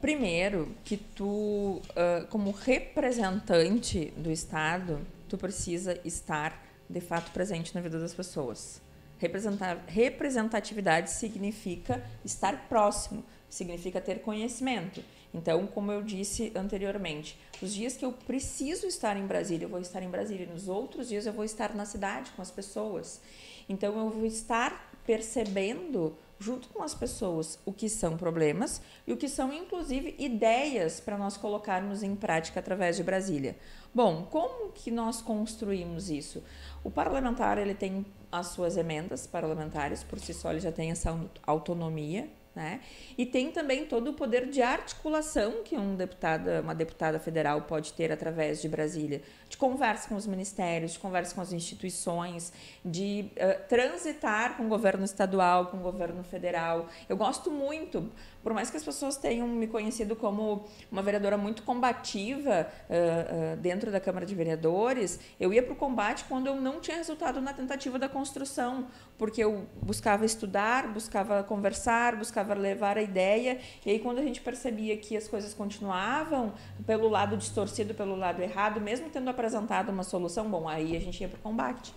Primeiro, que tu, uh, como representante do Estado, tu precisa estar de fato presente na vida das pessoas. Representar, representatividade significa estar próximo, significa ter conhecimento. Então, como eu disse anteriormente, os dias que eu preciso estar em Brasília, eu vou estar em Brasília. Nos outros dias, eu vou estar na cidade com as pessoas. Então, eu vou estar percebendo junto com as pessoas, o que são problemas e o que são, inclusive, ideias para nós colocarmos em prática através de Brasília. Bom, como que nós construímos isso? O parlamentar ele tem as suas emendas parlamentares, por si só ele já tem essa autonomia, né? E tem também todo o poder de articulação que um deputada, uma deputada federal pode ter através de Brasília, de conversa com os ministérios, de conversa com as instituições, de uh, transitar com o governo estadual, com o governo federal. Eu gosto muito, por mais que as pessoas tenham me conhecido como uma vereadora muito combativa uh, uh, dentro da Câmara de Vereadores, eu ia para o combate quando eu não tinha resultado na tentativa da construção, porque eu buscava estudar, buscava conversar, buscava levar a ideia, e aí quando a gente percebia que as coisas continuavam pelo lado distorcido, pelo lado errado, mesmo tendo apresentado uma solução, bom, aí a gente ia para o combate.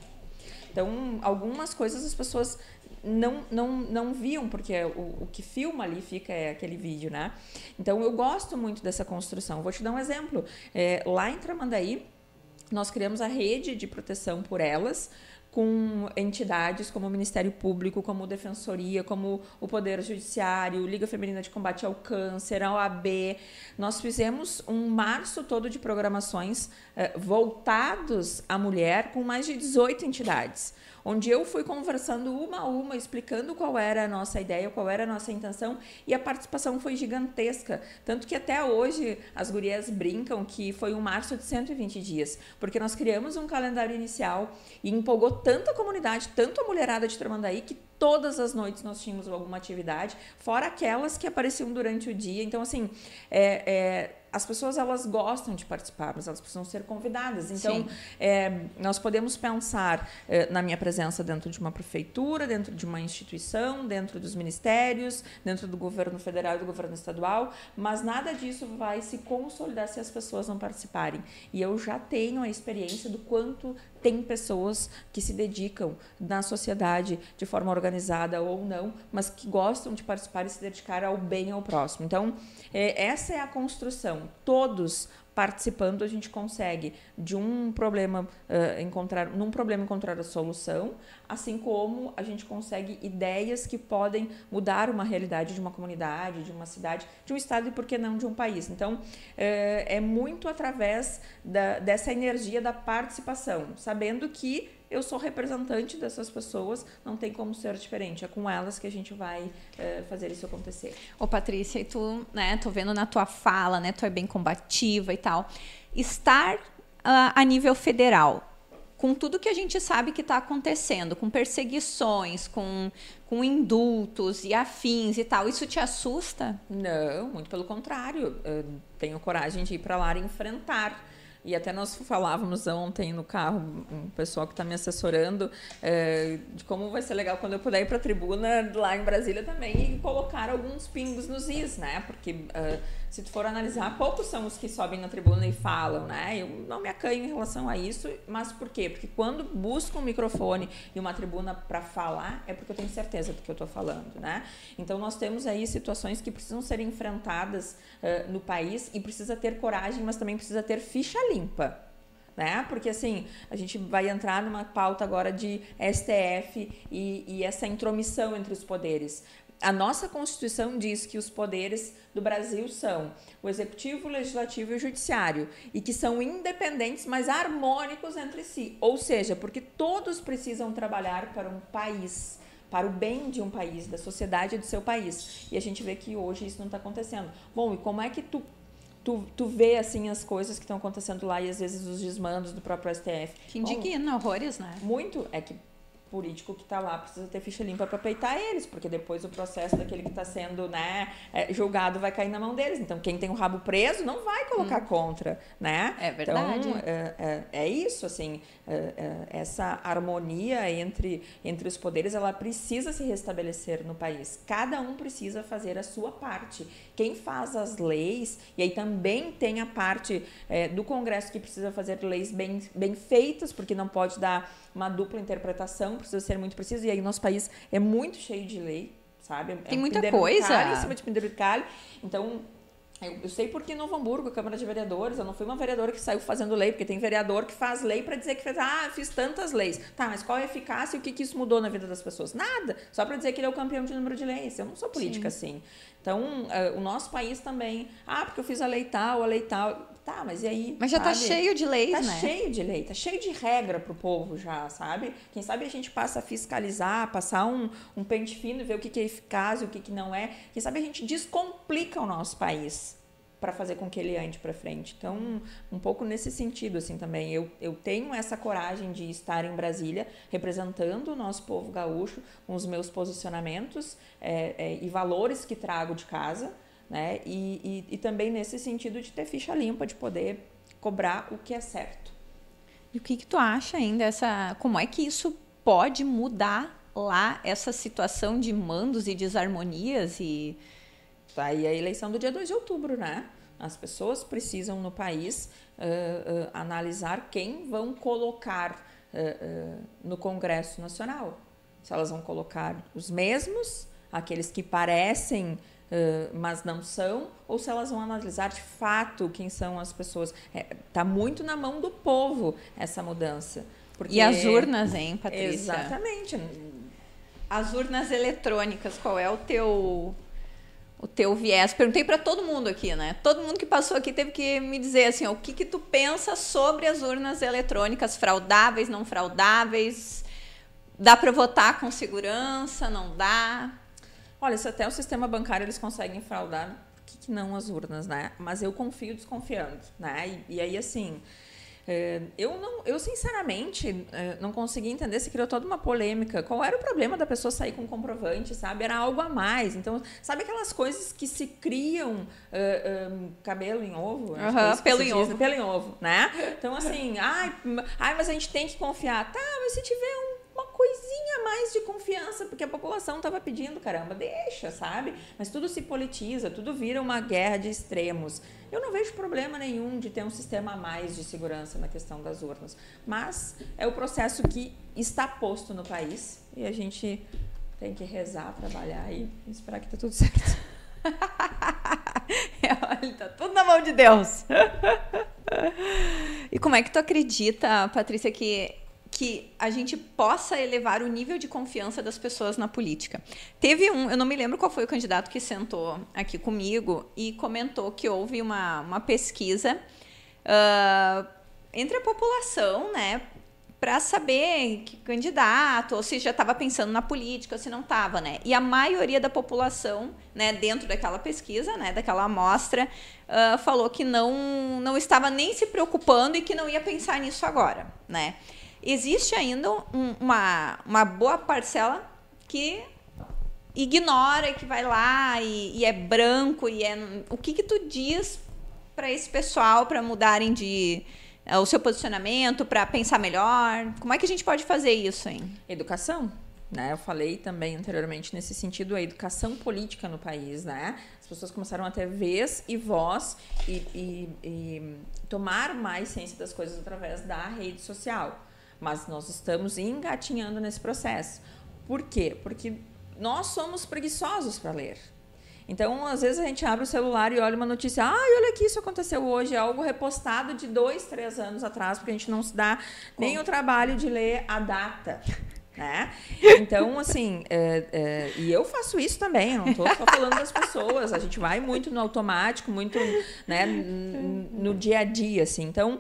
Então, algumas coisas as pessoas não, não, não viam, porque o, o que filma ali fica é aquele vídeo, né? Então eu gosto muito dessa construção. Vou te dar um exemplo. É, lá em Tramandaí, nós criamos a rede de proteção por elas, com entidades como o Ministério Público, como Defensoria, como o Poder Judiciário, Liga Feminina de Combate ao Câncer, a OAB. Nós fizemos um março todo de programações eh, voltados à mulher com mais de 18 entidades onde eu fui conversando uma a uma, explicando qual era a nossa ideia, qual era a nossa intenção, e a participação foi gigantesca. Tanto que até hoje as gurias brincam que foi um março de 120 dias, porque nós criamos um calendário inicial e empolgou tanto a comunidade, tanto a mulherada de Tramandaí, que todas as noites nós tínhamos alguma atividade, fora aquelas que apareciam durante o dia. Então, assim, é, é as pessoas elas gostam de participar, mas elas precisam ser convidadas. Então, é, nós podemos pensar é, na minha presença dentro de uma prefeitura, dentro de uma instituição, dentro dos ministérios, dentro do governo federal e do governo estadual, mas nada disso vai se consolidar se as pessoas não participarem. E eu já tenho a experiência do quanto tem pessoas que se dedicam na sociedade de forma organizada ou não, mas que gostam de participar e se dedicar ao bem ao próximo. Então, é, essa é a construção. Todos participando a gente consegue de um problema uh, encontrar num problema encontrar a solução assim como a gente consegue ideias que podem mudar uma realidade de uma comunidade de uma cidade de um estado e por que não de um país. Então uh, é muito através da, dessa energia da participação sabendo que eu sou representante dessas pessoas, não tem como ser diferente. É com elas que a gente vai é, fazer isso acontecer. Ô, Patrícia, e tu, né, tô vendo na tua fala, né, tu é bem combativa e tal. Estar uh, a nível federal, com tudo que a gente sabe que está acontecendo, com perseguições, com, com indultos e afins e tal, isso te assusta? Não, muito pelo contrário. Eu tenho coragem de ir para lá e enfrentar e até nós falávamos ontem no carro, um pessoal que está me assessorando, é, de como vai ser legal quando eu puder ir para a tribuna lá em Brasília também e colocar alguns pingos nos is, né? Porque uh, se tu for analisar, poucos são os que sobem na tribuna e falam, né? Eu não me acanho em relação a isso, mas por quê? Porque quando busco um microfone e uma tribuna para falar, é porque eu tenho certeza do que eu estou falando, né? Então nós temos aí situações que precisam ser enfrentadas uh, no país e precisa ter coragem, mas também precisa ter ficha limpa. Né? Porque assim, a gente vai entrar numa pauta agora de STF e, e essa intromissão entre os poderes a nossa Constituição diz que os poderes do Brasil são o executivo, o legislativo e o judiciário, e que são independentes, mas harmônicos entre si. Ou seja, porque todos precisam trabalhar para um país, para o bem de um país, da sociedade e do seu país. E a gente vê que hoje isso não está acontecendo. Bom, e como é que tu Tu, tu vê assim as coisas que estão acontecendo lá e às vezes os desmandos do próprio STF. Que indigna, horrores, né? Muito. É que político que está lá precisa ter ficha limpa para peitar eles, porque depois o processo daquele que está sendo né, é, julgado vai cair na mão deles. Então, quem tem o rabo preso não vai colocar hum. contra, né? É verdade. Então, é, é, é isso, assim, é, é, essa harmonia entre, entre os poderes, ela precisa se restabelecer no país. Cada um precisa fazer a sua parte. Quem faz as leis, e aí também tem a parte é, do Congresso que precisa fazer leis bem, bem feitas, porque não pode dar uma dupla interpretação, precisa ser muito preciso. E aí nosso país é muito cheio de lei, sabe? Tem é muita coisa. Em cima de penduricalho. Então, Eu, eu, sei porque em Novo Hamburgo, Câmara de Vereadores, eu não fui uma vereadora que saiu fazendo lei, porque tem vereador que faz lei para dizer que fez, ah, fiz tantas leis. Tá, mas qual é a eficácia e o que, que isso mudou na vida das pessoas? Nada. Só para dizer que ele é o campeão de número de leis. Eu não sou política Sim. assim. Então, uh, o nosso país também, ah, porque eu fiz a lei tal, a lei tal. Tá, mas e aí? Mas já tá sabe? tá cheio de leis, tá né? Tá cheio de lei, tá cheio de regra pro povo já, sabe? Quem sabe a gente passa a fiscalizar, passar um, um pente fino e ver o que, que é eficaz e o que, que não é. Quem sabe a gente descomplica o nosso país para fazer com que ele ande para frente. Então, um pouco nesse sentido, assim, também. Eu, eu tenho essa coragem de estar em Brasília, representando o nosso povo gaúcho, com os meus posicionamentos é, é, e valores que trago de casa, né? E, e, e também nesse sentido de ter ficha limpa, de poder cobrar o que é certo. E o que, que tu acha ainda, essa, como é que isso pode mudar lá essa situação de mandos e desarmonias e aí a eleição do dia 2 de outubro, né? As pessoas precisam no país uh, uh, analisar quem vão colocar uh, no Congresso Nacional. Se elas vão colocar os mesmos, aqueles que parecem, mas não são, ou se elas vão analisar de fato quem são as pessoas. Está é, tá muito na mão do povo essa mudança. Porque... E as urnas, hein, Patrícia? Exatamente. As urnas eletrônicas, qual é o teu o teu viés. Perguntei para todo mundo aqui, né? Todo mundo que passou aqui teve que me dizer assim, ó, o que que tu pensa sobre as urnas eletrônicas fraudáveis, não fraudáveis? Dá para votar com segurança? Não dá? Olha, se até o sistema bancário eles conseguem fraudar, por que, que não as urnas, né? Mas eu confio desconfiando, né? E, e aí assim, é, eu, não, eu, sinceramente, é, não consegui entender se criou toda uma polêmica. Qual era o problema da pessoa sair com comprovante, sabe? Era algo a mais. Então, sabe aquelas coisas que se criam uh, uh, cabelo em ovo? Uhum, pelo em ovo. Pelo em ovo, né? Então, assim, ai, ai, mas a gente tem que confiar. Tá, mas se tiver um mais de confiança, porque a população estava pedindo, caramba, deixa, sabe? Mas tudo se politiza, tudo vira uma guerra de extremos. Eu não vejo problema nenhum de ter um sistema a mais de segurança na questão das urnas, mas é o processo que está posto no país e a gente tem que rezar, trabalhar e esperar que tá tudo certo. Olha, tá tudo na mão de Deus. e como é que tu acredita, Patrícia, que que a gente possa elevar o nível de confiança das pessoas na política. Teve um, eu não me lembro qual foi o candidato que sentou aqui comigo e comentou que houve uma, uma pesquisa uh, entre a população, né, para saber que candidato, ou se já estava pensando na política, ou se não estava, né? E a maioria da população, né, dentro daquela pesquisa, né, daquela amostra, uh, falou que não, não estava nem se preocupando e que não ia pensar nisso agora, né? Existe ainda um, uma, uma boa parcela que ignora, que vai lá e, e é branco e é o que que tu diz para esse pessoal para mudarem de uh, o seu posicionamento, para pensar melhor? Como é que a gente pode fazer isso, hein? Educação. Né? Eu falei também anteriormente nesse sentido a educação política no país, né? As pessoas começaram a ter vez e voz e, e, e tomar mais ciência das coisas através da rede social mas nós estamos engatinhando nesse processo. Por quê? Porque nós somos preguiçosos para ler. Então, às vezes a gente abre o celular e olha uma notícia, ah, olha aqui, isso aconteceu hoje, é algo repostado de dois, três anos atrás, porque a gente não se dá nem o trabalho de ler a data né? Então, assim, é, é, e eu faço isso também, eu não estou só falando das pessoas, a gente vai muito no automático, muito né, no dia a dia, assim. Então,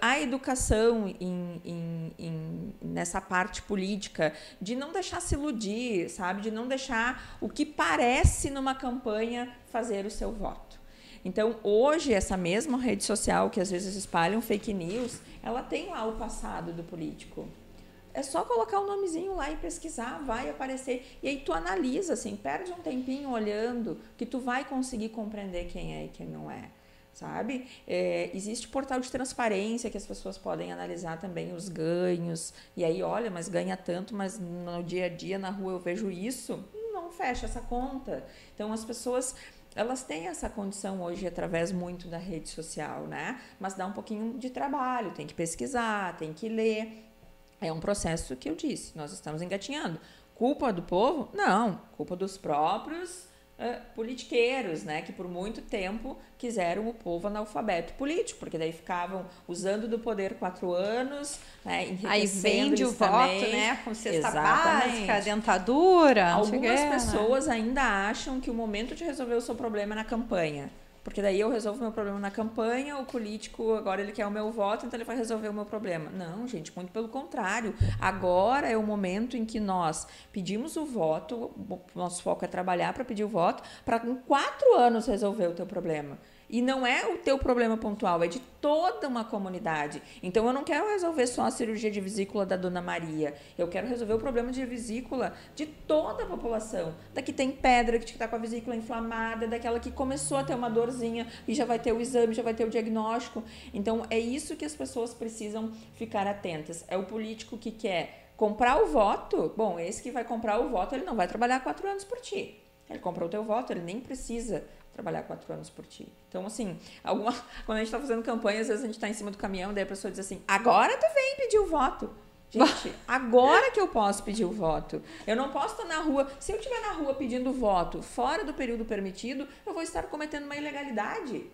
a educação em, em, em, nessa parte política, de não deixar se iludir, sabe? De não deixar o que parece numa campanha fazer o seu voto. Então, hoje, essa mesma rede social que às vezes espalham fake news, ela tem lá o passado do político. É só colocar o nomezinho lá e pesquisar, vai aparecer. E aí tu analisa, assim, perde um tempinho olhando, que tu vai conseguir compreender quem é e quem não é sabe? É, existe portal de transparência que as pessoas podem analisar também os ganhos. E aí, olha, mas ganha tanto, mas no dia a dia, na rua, eu vejo isso. Não fecha essa conta. Então, as pessoas elas têm essa condição hoje através muito da rede social, né? Mas dá um pouquinho de trabalho, tem que pesquisar, tem que ler. É um processo que eu disse, nós estamos engatinhando. Culpa do povo? Não, culpa dos próprios uh, politiqueiros, né, que por muito tempo quiseram o povo analfabeto político, porque daí ficavam usando do poder quatro anos, né, aí vende o também. voto, né, com cesta Exatamente. básica, dentadura. Algumas pessoas ainda acham que o momento de resolver o seu problema é na campanha. Porque daí eu resolvo meu problema na campanha, o político agora ele quer o meu voto, então ele vai resolver o meu problema. Não, gente, muito pelo contrário. Agora é o momento em que nós pedimos o voto, o nosso foco é trabalhar para pedir o voto, para em quatro anos resolver o teu problema. E não é o teu problema pontual, é de toda uma comunidade. Então eu não quero resolver só a cirurgia de vesícula da dona Maria. Eu quero resolver o problema de vesícula de toda a população. Da que tem pedra, que está com a vesícula inflamada, daquela que começou a ter uma dorzinha e já vai ter o exame, já vai ter o diagnóstico. Então é isso que as pessoas precisam ficar atentas. É o político que quer comprar o voto. Bom, esse que vai comprar o voto, ele não vai trabalhar quatro anos por ti. Ele comprou o teu voto, ele nem precisa trabalhar quatro anos por ti. Então, assim, alguma, quando a gente está fazendo campanha, às vezes a gente está em cima do caminhão, daí a pessoa diz assim: agora tu vem pedir o voto. Gente, agora que eu posso pedir o voto. Eu não posso estar na rua. Se eu estiver na rua pedindo voto fora do período permitido, eu vou estar cometendo uma ilegalidade.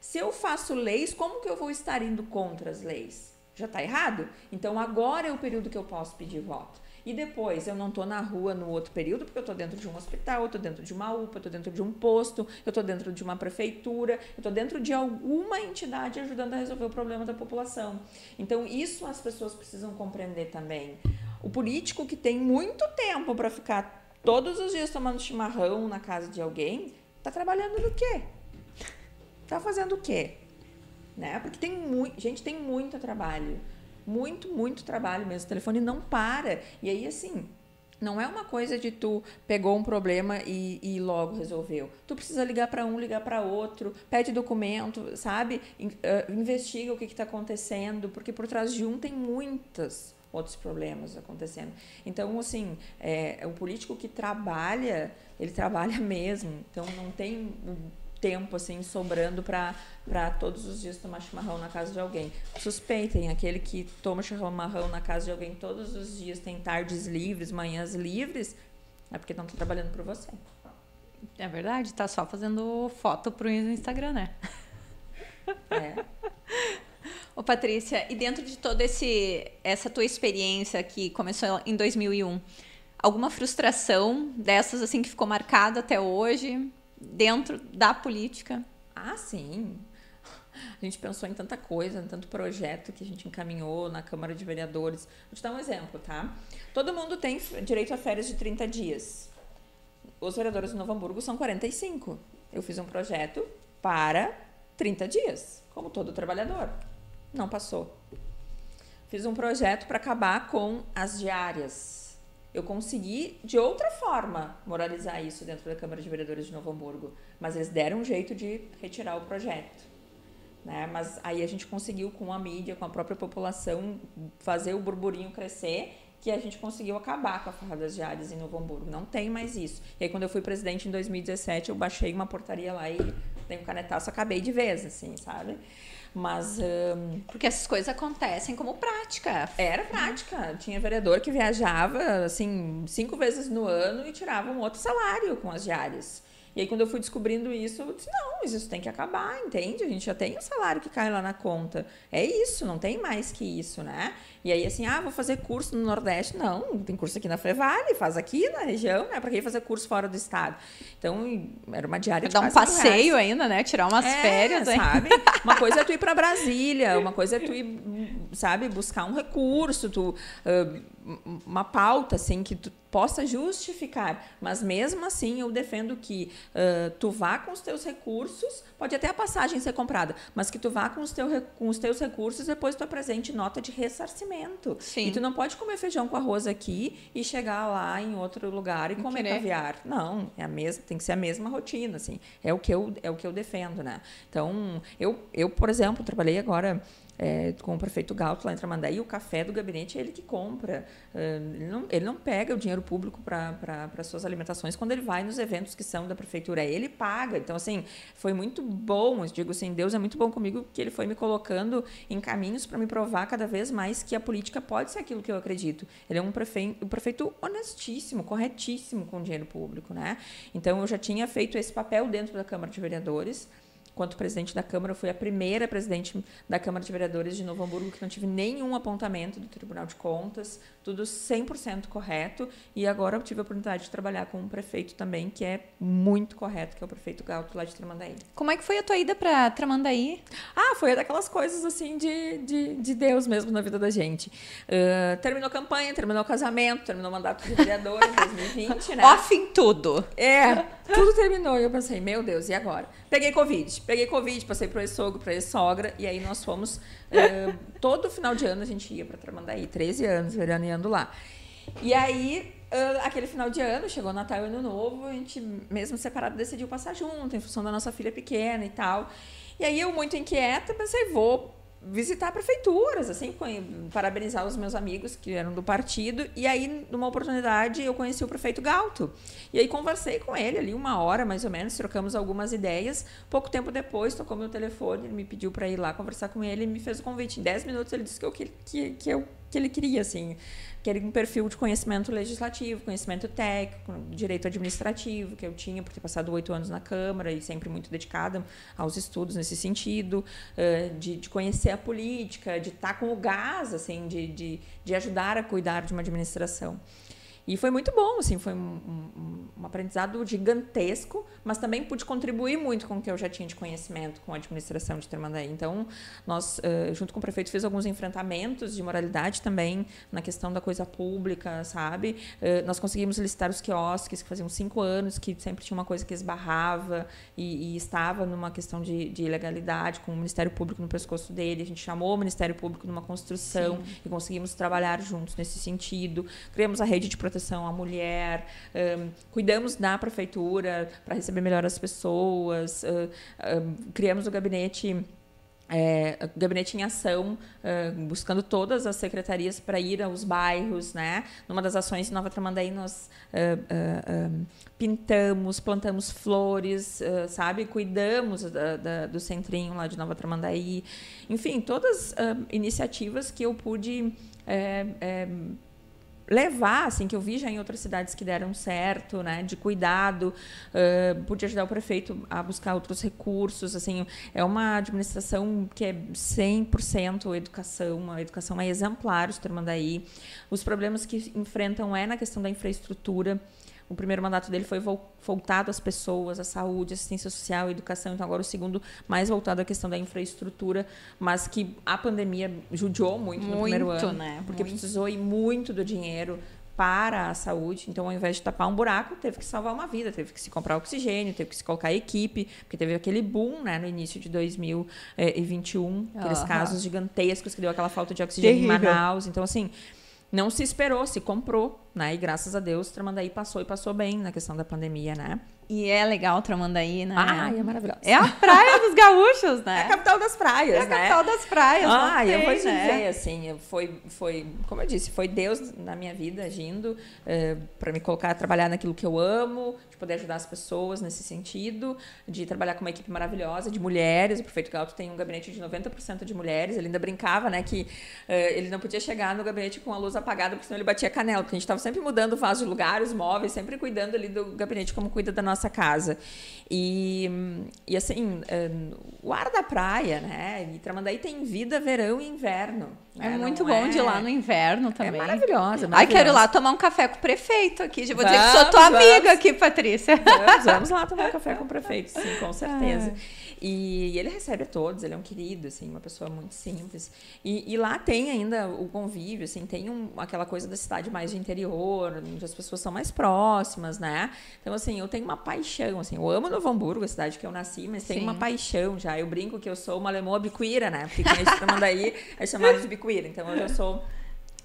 Se eu faço leis, como que eu vou estar indo contra as leis? Já está errado? Então agora é o período que eu posso pedir voto. E depois eu não estou na rua no outro período, porque eu estou dentro de um hospital, eu estou dentro de uma UPA, eu estou dentro de um posto, eu estou dentro de uma prefeitura, eu estou dentro de alguma entidade ajudando a resolver o problema da população. Então, isso as pessoas precisam compreender também. O político que tem muito tempo para ficar todos os dias tomando chimarrão na casa de alguém, está trabalhando no quê? Está fazendo o quê? Né? Porque tem muito, gente, tem muito trabalho muito, muito trabalho mesmo. O telefone não para. E aí, assim, não é uma coisa de tu pegou um problema e, e logo resolveu. Tu precisa ligar para um, ligar para outro, pede documento, sabe? Uh, investiga o que está acontecendo, porque por trás de um tem muitas outros problemas acontecendo. Então, assim, é, o político que trabalha, ele trabalha mesmo. Então, não tem tempo assim sobrando para todos os dias tomar chimarrão na casa de alguém. Suspeitem, aquele que toma chimarrão na casa de alguém todos os dias, tem tardes livres, manhãs livres, é porque não está trabalhando para você. É verdade, tá só fazendo foto pro Instagram, né? É. Ô, Patrícia, e dentro de toda essa tua experiência que começou em 2001, alguma frustração dessas assim que ficou marcada até hoje? Dentro da política? Ah, sim. A gente pensou em tanta coisa, em tanto projeto que a gente encaminhou na Câmara de Vereadores. Vou te dar um exemplo, tá? Todo mundo tem direito a férias de 30 dias. Os vereadores de Novo Hamburgo são 45. Eu fiz um projeto para 30 dias, como todo trabalhador. Não passou. Fiz um projeto para acabar com as diárias eu consegui, de outra forma, moralizar isso dentro da Câmara de Vereadores de Novo Hamburgo. Mas eles deram um jeito de retirar o projeto. Né? Mas aí a gente conseguiu, com a mídia, com a própria população, fazer o burburinho crescer que a gente conseguiu acabar com a farra das diárias em Novo Hamburgo. Não tem mais isso. E aí, quando eu fui presidente em 2017, eu baixei uma portaria lá e dei um canetaço, acabei de vez, assim, sabe? Mas. Um, Porque essas coisas acontecem como prática. Era prática. Tinha vereador que viajava, assim, cinco vezes no ano e tirava um outro salário com as diárias. E aí, quando eu fui descobrindo isso, eu disse: não, mas isso tem que acabar, entende? A gente já tem o salário que cai lá na conta. É isso, não tem mais que isso, né? E aí, assim, ah, vou fazer curso no Nordeste. Não, tem curso aqui na Fevale, faz aqui na região, né? Para quem fazer curso fora do estado. Então, era uma diária de Dar um passeio ainda, né? Tirar umas é, férias, sabe? Uma coisa é tu ir para Brasília, uma coisa é tu ir, sabe, buscar um recurso, tu, uh, uma pauta, assim, que tu possa justificar. Mas mesmo assim, eu defendo que uh, tu vá com os teus recursos, pode até a passagem ser comprada, mas que tu vá com os, teu, com os teus recursos e depois tu apresente nota de ressarcimento. Sim. E tu não pode comer feijão com arroz aqui e chegar lá em outro lugar e comer Querer. caviar. Não, é a mesma, tem que ser a mesma rotina, assim. É o que eu, é o que eu defendo, né? Então, eu, eu por exemplo, trabalhei agora é, com o prefeito Galto lá em Tramandaí, o café do gabinete é ele que compra. ele, não, ele não pega o dinheiro público para suas alimentações quando ele vai nos eventos que são da prefeitura. Ele paga. Então, assim, foi muito bom. Eu digo assim, Deus é muito bom comigo que ele foi me colocando em caminhos para me provar cada vez mais que a política pode ser aquilo que eu acredito. Ele é um prefeito, um prefeito honestíssimo, corretíssimo com o dinheiro público, né? Então, eu já tinha feito esse papel dentro da Câmara de Vereadores quanto presidente da Câmara, eu fui a primeira presidente da Câmara de Vereadores de Novo Hamburgo que não tive nenhum apontamento do Tribunal de Contas, tudo 100% correto. E agora eu tive a oportunidade de trabalhar com um prefeito também, que é muito correto, que é o prefeito Galto, lá de Tramandaí. Como é que foi a tua ida para Tramandaí? Ah, foi daquelas coisas assim de, de, de Deus mesmo na vida da gente. Uh, terminou a campanha, terminou o casamento, terminou o mandato de vereador em 2020, né? Off em tudo. É, tudo terminou. E eu pensei, meu Deus, e agora? Peguei Covid. Peguei Covid, passei pro ex-sogro, pra ex-sogra, e aí nós fomos. Uh, todo final de ano a gente ia pra Tramandaí, 13 anos, veraneando lá. E aí, uh, aquele final de ano, chegou Natal e Ano Novo, a gente, mesmo separado, decidiu passar junto, em função da nossa filha pequena e tal. E aí eu, muito inquieta, pensei, vou visitar prefeituras, assim, parabenizar os meus amigos que eram do partido. E aí, numa oportunidade, eu conheci o prefeito Galto. E aí conversei com ele ali uma hora, mais ou menos, trocamos algumas ideias. Pouco tempo depois, tocou meu telefone, ele me pediu para ir lá conversar com ele e me fez o convite. Em 10 minutos, ele disse que eu, que, que, eu que ele queria, assim aquele um perfil de conhecimento legislativo, conhecimento técnico, direito administrativo, que eu tinha por ter passado oito anos na Câmara e sempre muito dedicada aos estudos nesse sentido, de, de conhecer a política, de estar com o gás, assim, de, de, de ajudar a cuidar de uma administração. E foi muito bom, assim, foi um, um, um, aprendizado gigantesco, mas também pude contribuir muito com o que eu já tinha de conhecimento com a administração de Termandaí. Então, nós, uh, junto com o prefeito, fez alguns enfrentamentos de moralidade também na questão da coisa pública, sabe? Uh, nós conseguimos listar os quiosques, que faziam cinco anos, que sempre tinha uma coisa que esbarrava e, e estava numa questão de, de, ilegalidade, com o Ministério Público no pescoço dele. A gente chamou o Ministério Público numa construção Sim. e conseguimos trabalhar juntos nesse sentido. Criamos a rede de proteção proteção à mulher, um, cuidamos da prefeitura para receber melhor as pessoas, uh, uh, criamos o gabinete. É, gabinete em ação, uh, buscando todas as secretarias para ir aos bairros, né? Numa das ações em Nova Tramandaí nós um, pintamos, plantamos flores, sabe? Cuidamos da, da, do centrinho lá de Nova Tramandaí. Enfim, todas iniciativas que eu pude é, é, levar, assim, que eu vi já em outras cidades que deram certo, né, de cuidado, uh, pude ajudar o prefeito a buscar outros recursos, assim, é uma administração que é 100% educação, a educação é exemplar, o Termandaí. Os problemas que enfrentam é na questão da infraestrutura, o primeiro mandato dele foi voltado às pessoas, à saúde, assistência social, educação. Então, agora o segundo, mais voltado à questão da infraestrutura, mas que a pandemia judiou muito, muito no primeiro ano. Né? Porque muito. precisou ir muito do dinheiro para a saúde. Então, ao invés de tapar um buraco, teve que salvar uma vida, teve que se comprar oxigênio, teve que se colocar equipe, porque teve aquele boom né, no início de 2021, aqueles casos gigantescos que deu aquela falta de oxigênio Terrível. em Manaus. Então, assim, não se esperou, se comprou, né? E graças a Deus, Tramandaí passou e passou bem na questão da pandemia, né? E é legal Tramandaí, né? Ah, é maravilhoso. É a praia dos gaúchos, né? É a capital das praias, é a né? capital das praias. Ah, eu vou te né? dizer, assim, foi, foi, como eu disse, foi Deus na minha vida agindo uh, eh, para me colocar a trabalhar naquilo que eu amo, de poder ajudar as pessoas nesse sentido, de trabalhar com uma equipe maravilhosa de mulheres. O prefeito Galto tem um gabinete de 90% de mulheres. Ele ainda brincava, né, que uh, ele não podia chegar no gabinete com a luz apagada, porque senão ele batia canela, porque a gente estava sempre mudando o vaso de lugar, os móveis, sempre cuidando ali do gabinete como cuida da nossa nossa casa. E, e assim, eh, o ar da praia, né? E Tramandaí tem vida verão e inverno. É né? muito Não bom é... de ir lá no inverno também. É maravilhosa, maravilhosa. Ai, quero ir lá tomar um café com o prefeito aqui. Vou vamos, dizer que sou tua amiga aqui, Patrícia. Vamos, vamos, lá tomar um café com o prefeito, sim, com certeza. Ah. E, e, ele recebe a todos, ele é um querido, assim, uma pessoa muito simples. E, e lá tem ainda o convívio, assim, tem um, aquela coisa da cidade mais de interior, onde as pessoas são mais próximas, né? Então, assim, eu tenho uma paixão, assim, eu amo Novo Hamburgo, a cidade que eu nasci, mas tenho uma paixão já. Eu brinco que eu sou uma alemã bicuíra, né? Porque quem é de Tramandaí é chamado de bicuíra, então eu já sou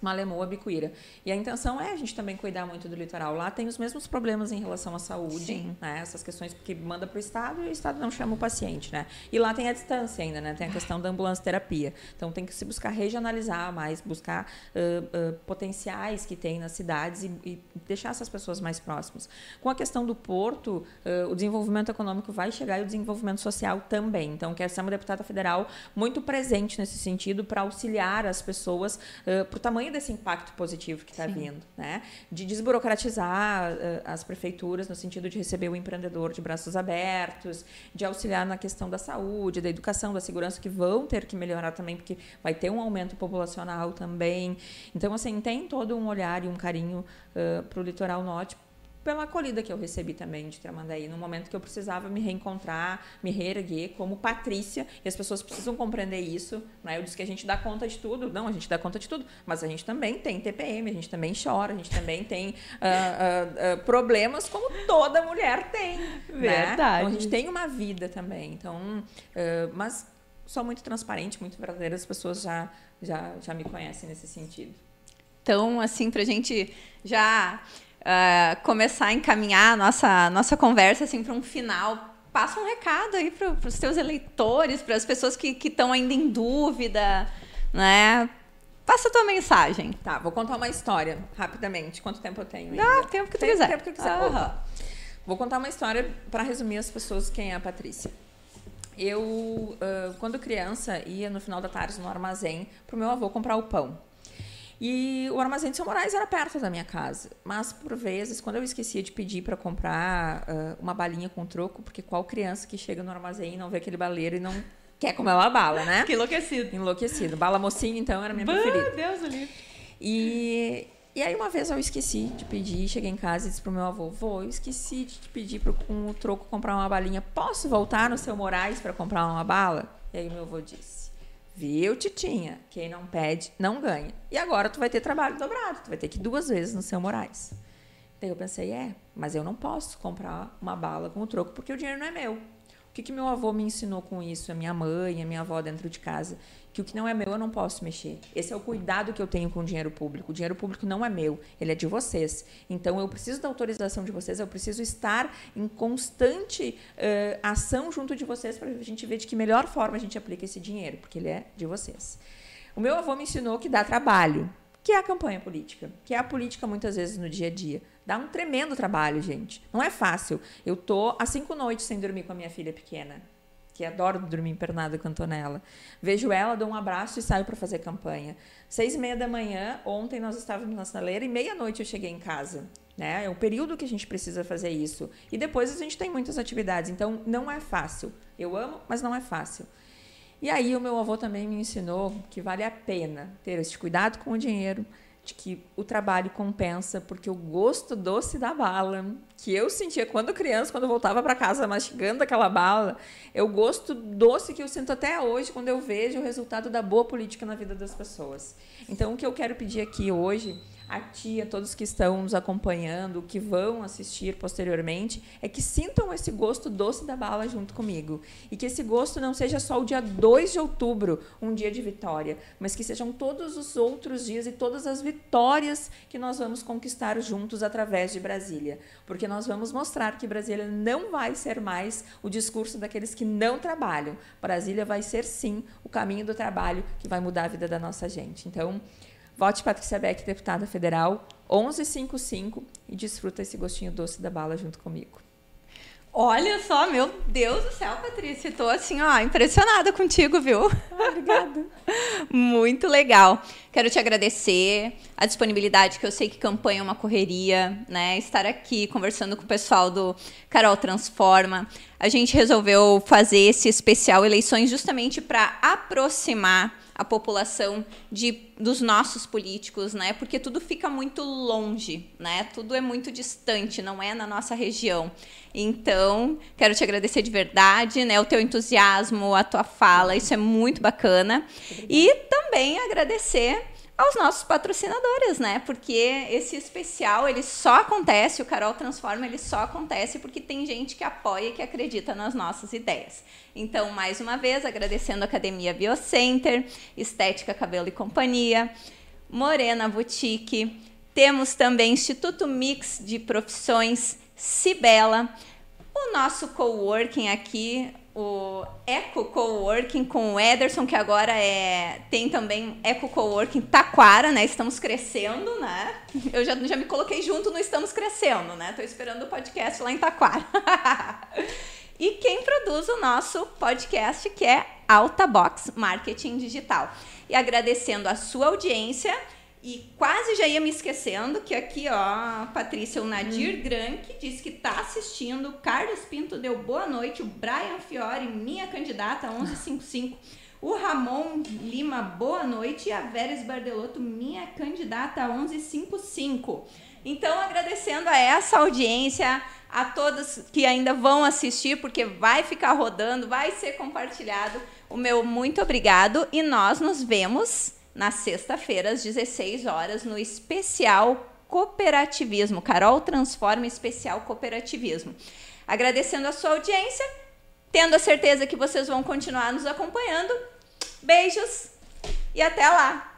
Malemoa, Bicuíra. E a intenção é a gente também cuidar muito do litoral. Lá tem os mesmos problemas em relação à saúde, né? Essas questões porque manda para o Estado e o Estado não chama o paciente, né? E lá tem a distância ainda, né? Tem a questão da ambulância terapia. Então tem que se buscar regionalizar mais, buscar uh, uh, potenciais que tem nas cidades e, e, deixar essas pessoas mais próximas. Com a questão do porto, uh, o desenvolvimento econômico vai chegar e o desenvolvimento social também. Então quer ser uma deputada federal muito presente nesse sentido para auxiliar as pessoas para o tamanho desse impacto positivo que está vindo, né? De desburocratizar uh, as prefeituras no sentido de receber o empreendedor de braços abertos, de auxiliar na questão da saúde, da educação, da segurança, que vão ter que melhorar também, porque vai ter um aumento populacional também. Então, assim, tem todo um olhar e um carinho uh, para o litoral norte pela acolhida que eu recebi também de Tramandaí, no momento que eu precisava me reencontrar, me reerguer como Patrícia, e as pessoas precisam compreender isso. Né? Eu disse que a gente dá conta de tudo, não, a gente dá conta de tudo, mas a gente também tem TPM, a gente também chora, a gente também tem uh, uh, uh, problemas como toda mulher tem. Verdade. Né? Então, a gente tem uma vida também. Então, mas sou muito transparente, muito verdadeira, as pessoas já, já, já me conhecem nesse sentido. Então, assim, para a gente já uh, começar a encaminhar a nossa, nossa conversa assim, para um final, passa um recado aí para os teus eleitores, para as pessoas que estão ainda em dúvida, né? Passa a tua mensagem. Tá, vou contar uma história rapidamente. Quanto tempo eu tenho? Ainda? Dá tempo que tu quiser. tempo que eu quiser. Uhum. Vou contar uma história para resumir as pessoas quem é a Patrícia. Eu, uh, quando criança, ia no final da tarde no armazém para o meu avô comprar o pão. E o armazém de São Moraes era perto da minha casa. Mas, por vezes, quando eu esquecia de pedir para comprar uh, uma balinha com troco, porque qual criança que chega no armazém e não vê aquele baleiro e não quer comer uma bala, né? Que enlouquecido. Enlouquecido. Bala mocinha, então, era minha bah, preferida. Deus do E, e aí, uma vez eu esqueci de pedir, cheguei em casa e disse pro meu avô: Vô, eu esqueci de te pedir para com o troco comprar uma balinha. Posso voltar no seu Moraes para comprar uma bala? E aí, meu avô disse: Viu, Titinha? Quem não pede, não ganha. E agora tu vai ter trabalho dobrado, tu vai ter que ir duas vezes no seu Moraes. Daí eu pensei, é, mas eu não posso comprar uma bala com o troco porque o dinheiro não é meu. O que, que meu avô me ensinou com isso, a minha mãe, a minha avó dentro de casa? Que o que não é meu eu não posso mexer. Esse é o cuidado que eu tenho com o dinheiro público. O dinheiro público não é meu, ele é de vocês. Então eu preciso da autorização de vocês, eu preciso estar em constante uh, ação junto de vocês para a gente ver de que melhor forma a gente aplica esse dinheiro, porque ele é de vocês. O meu avô me ensinou que dá trabalho, que é a campanha política, que é a política muitas vezes no dia a dia. Dá um tremendo trabalho, gente. Não é fácil. Eu tô há cinco noites sem dormir com a minha filha pequena, que adoro dormir internada com a Antonella. Vejo ela, dou um abraço e saio para fazer campanha. Seis e meia da manhã, ontem nós estávamos na sinaleira e meia-noite eu cheguei em casa. Né? É o período que a gente precisa fazer isso. E depois a gente tem muitas atividades, então não é fácil. Eu amo, mas não é fácil. E aí o meu avô também me ensinou que vale a pena ter esse cuidado com o dinheiro, de que o trabalho compensa, porque o gosto doce da bala, que eu sentia quando criança, quando eu voltava para casa mastigando aquela bala, é o gosto doce que eu sinto até hoje quando eu vejo o resultado da boa política na vida das pessoas. Então, o que eu quero pedir aqui hoje a ti, a todos que estão nos acompanhando, que vão assistir posteriormente, é que sintam esse gosto doce da bala junto comigo. E que esse gosto não seja só o dia 2 de outubro, um dia de vitória, mas que sejam todos os outros dias e todas as vitórias que nós vamos conquistar juntos através de Brasília. Porque nós vamos mostrar que Brasília não vai ser mais o discurso daqueles que não trabalham. Brasília vai ser, sim, o caminho do trabalho que vai mudar a vida da nossa gente. Então, Vote Patrícia Beck, deputada federal, 1155 e desfruta esse gostinho doce da bala junto comigo. Olha só, meu Deus do céu, Patrícia. Estou assim, ó, impressionada contigo, viu? Ah, obrigada. Muito legal. Quero te agradecer a disponibilidade, que eu sei que campanha é uma correria, né? Estar aqui conversando com o pessoal do Carol Transforma. A gente resolveu fazer esse especial eleições justamente para aproximar a população de, dos nossos políticos, né? Porque tudo fica muito longe, né? Tudo é muito distante, não é na nossa região. Então, quero te agradecer de verdade, né? O teu entusiasmo, a tua fala, isso é muito bacana. E também agradecer aos nossos patrocinadores, né? Porque esse especial, ele só acontece, o Carol Transforma, ele só acontece porque tem gente que apoia e que acredita nas nossas ideias. Então, mais uma vez, agradecendo a Academia Biocenter, Estética Cabelo e Companhia, Morena Boutique. Temos também Instituto Mix de Profissões Cibela. O nosso coworking aqui, o Eco Coworking com o Ederson, que agora é tem também Eco Coworking Taquara, né? Estamos crescendo, né? Eu já, já me coloquei junto no Estamos Crescendo, né? Tô esperando o podcast lá em Taquara. e quem produz o nosso podcast, que é Alta Box Marketing Digital. E agradecendo a sua audiência e quase já ia me esquecendo que aqui, ó, Patrícia, o Nadir hum. Grank disse que tá assistindo. Carlos Pinto deu boa noite. O Brian Fiore, minha candidata, 1155. O Ramon Lima, boa noite. E a Veres Bardelotto, minha candidata, 1155. Então, agradecendo a essa audiência, a todos que ainda vão assistir, porque vai ficar rodando, vai ser compartilhado. O meu muito obrigado e nós nos vemos na sexta-feira, às 16 horas, no especial Cooperativismo. Carol Transforma Especial Cooperativismo. Agradecendo a sua audiência, tendo a certeza que vocês vão continuar nos acompanhando. Beijos e até lá!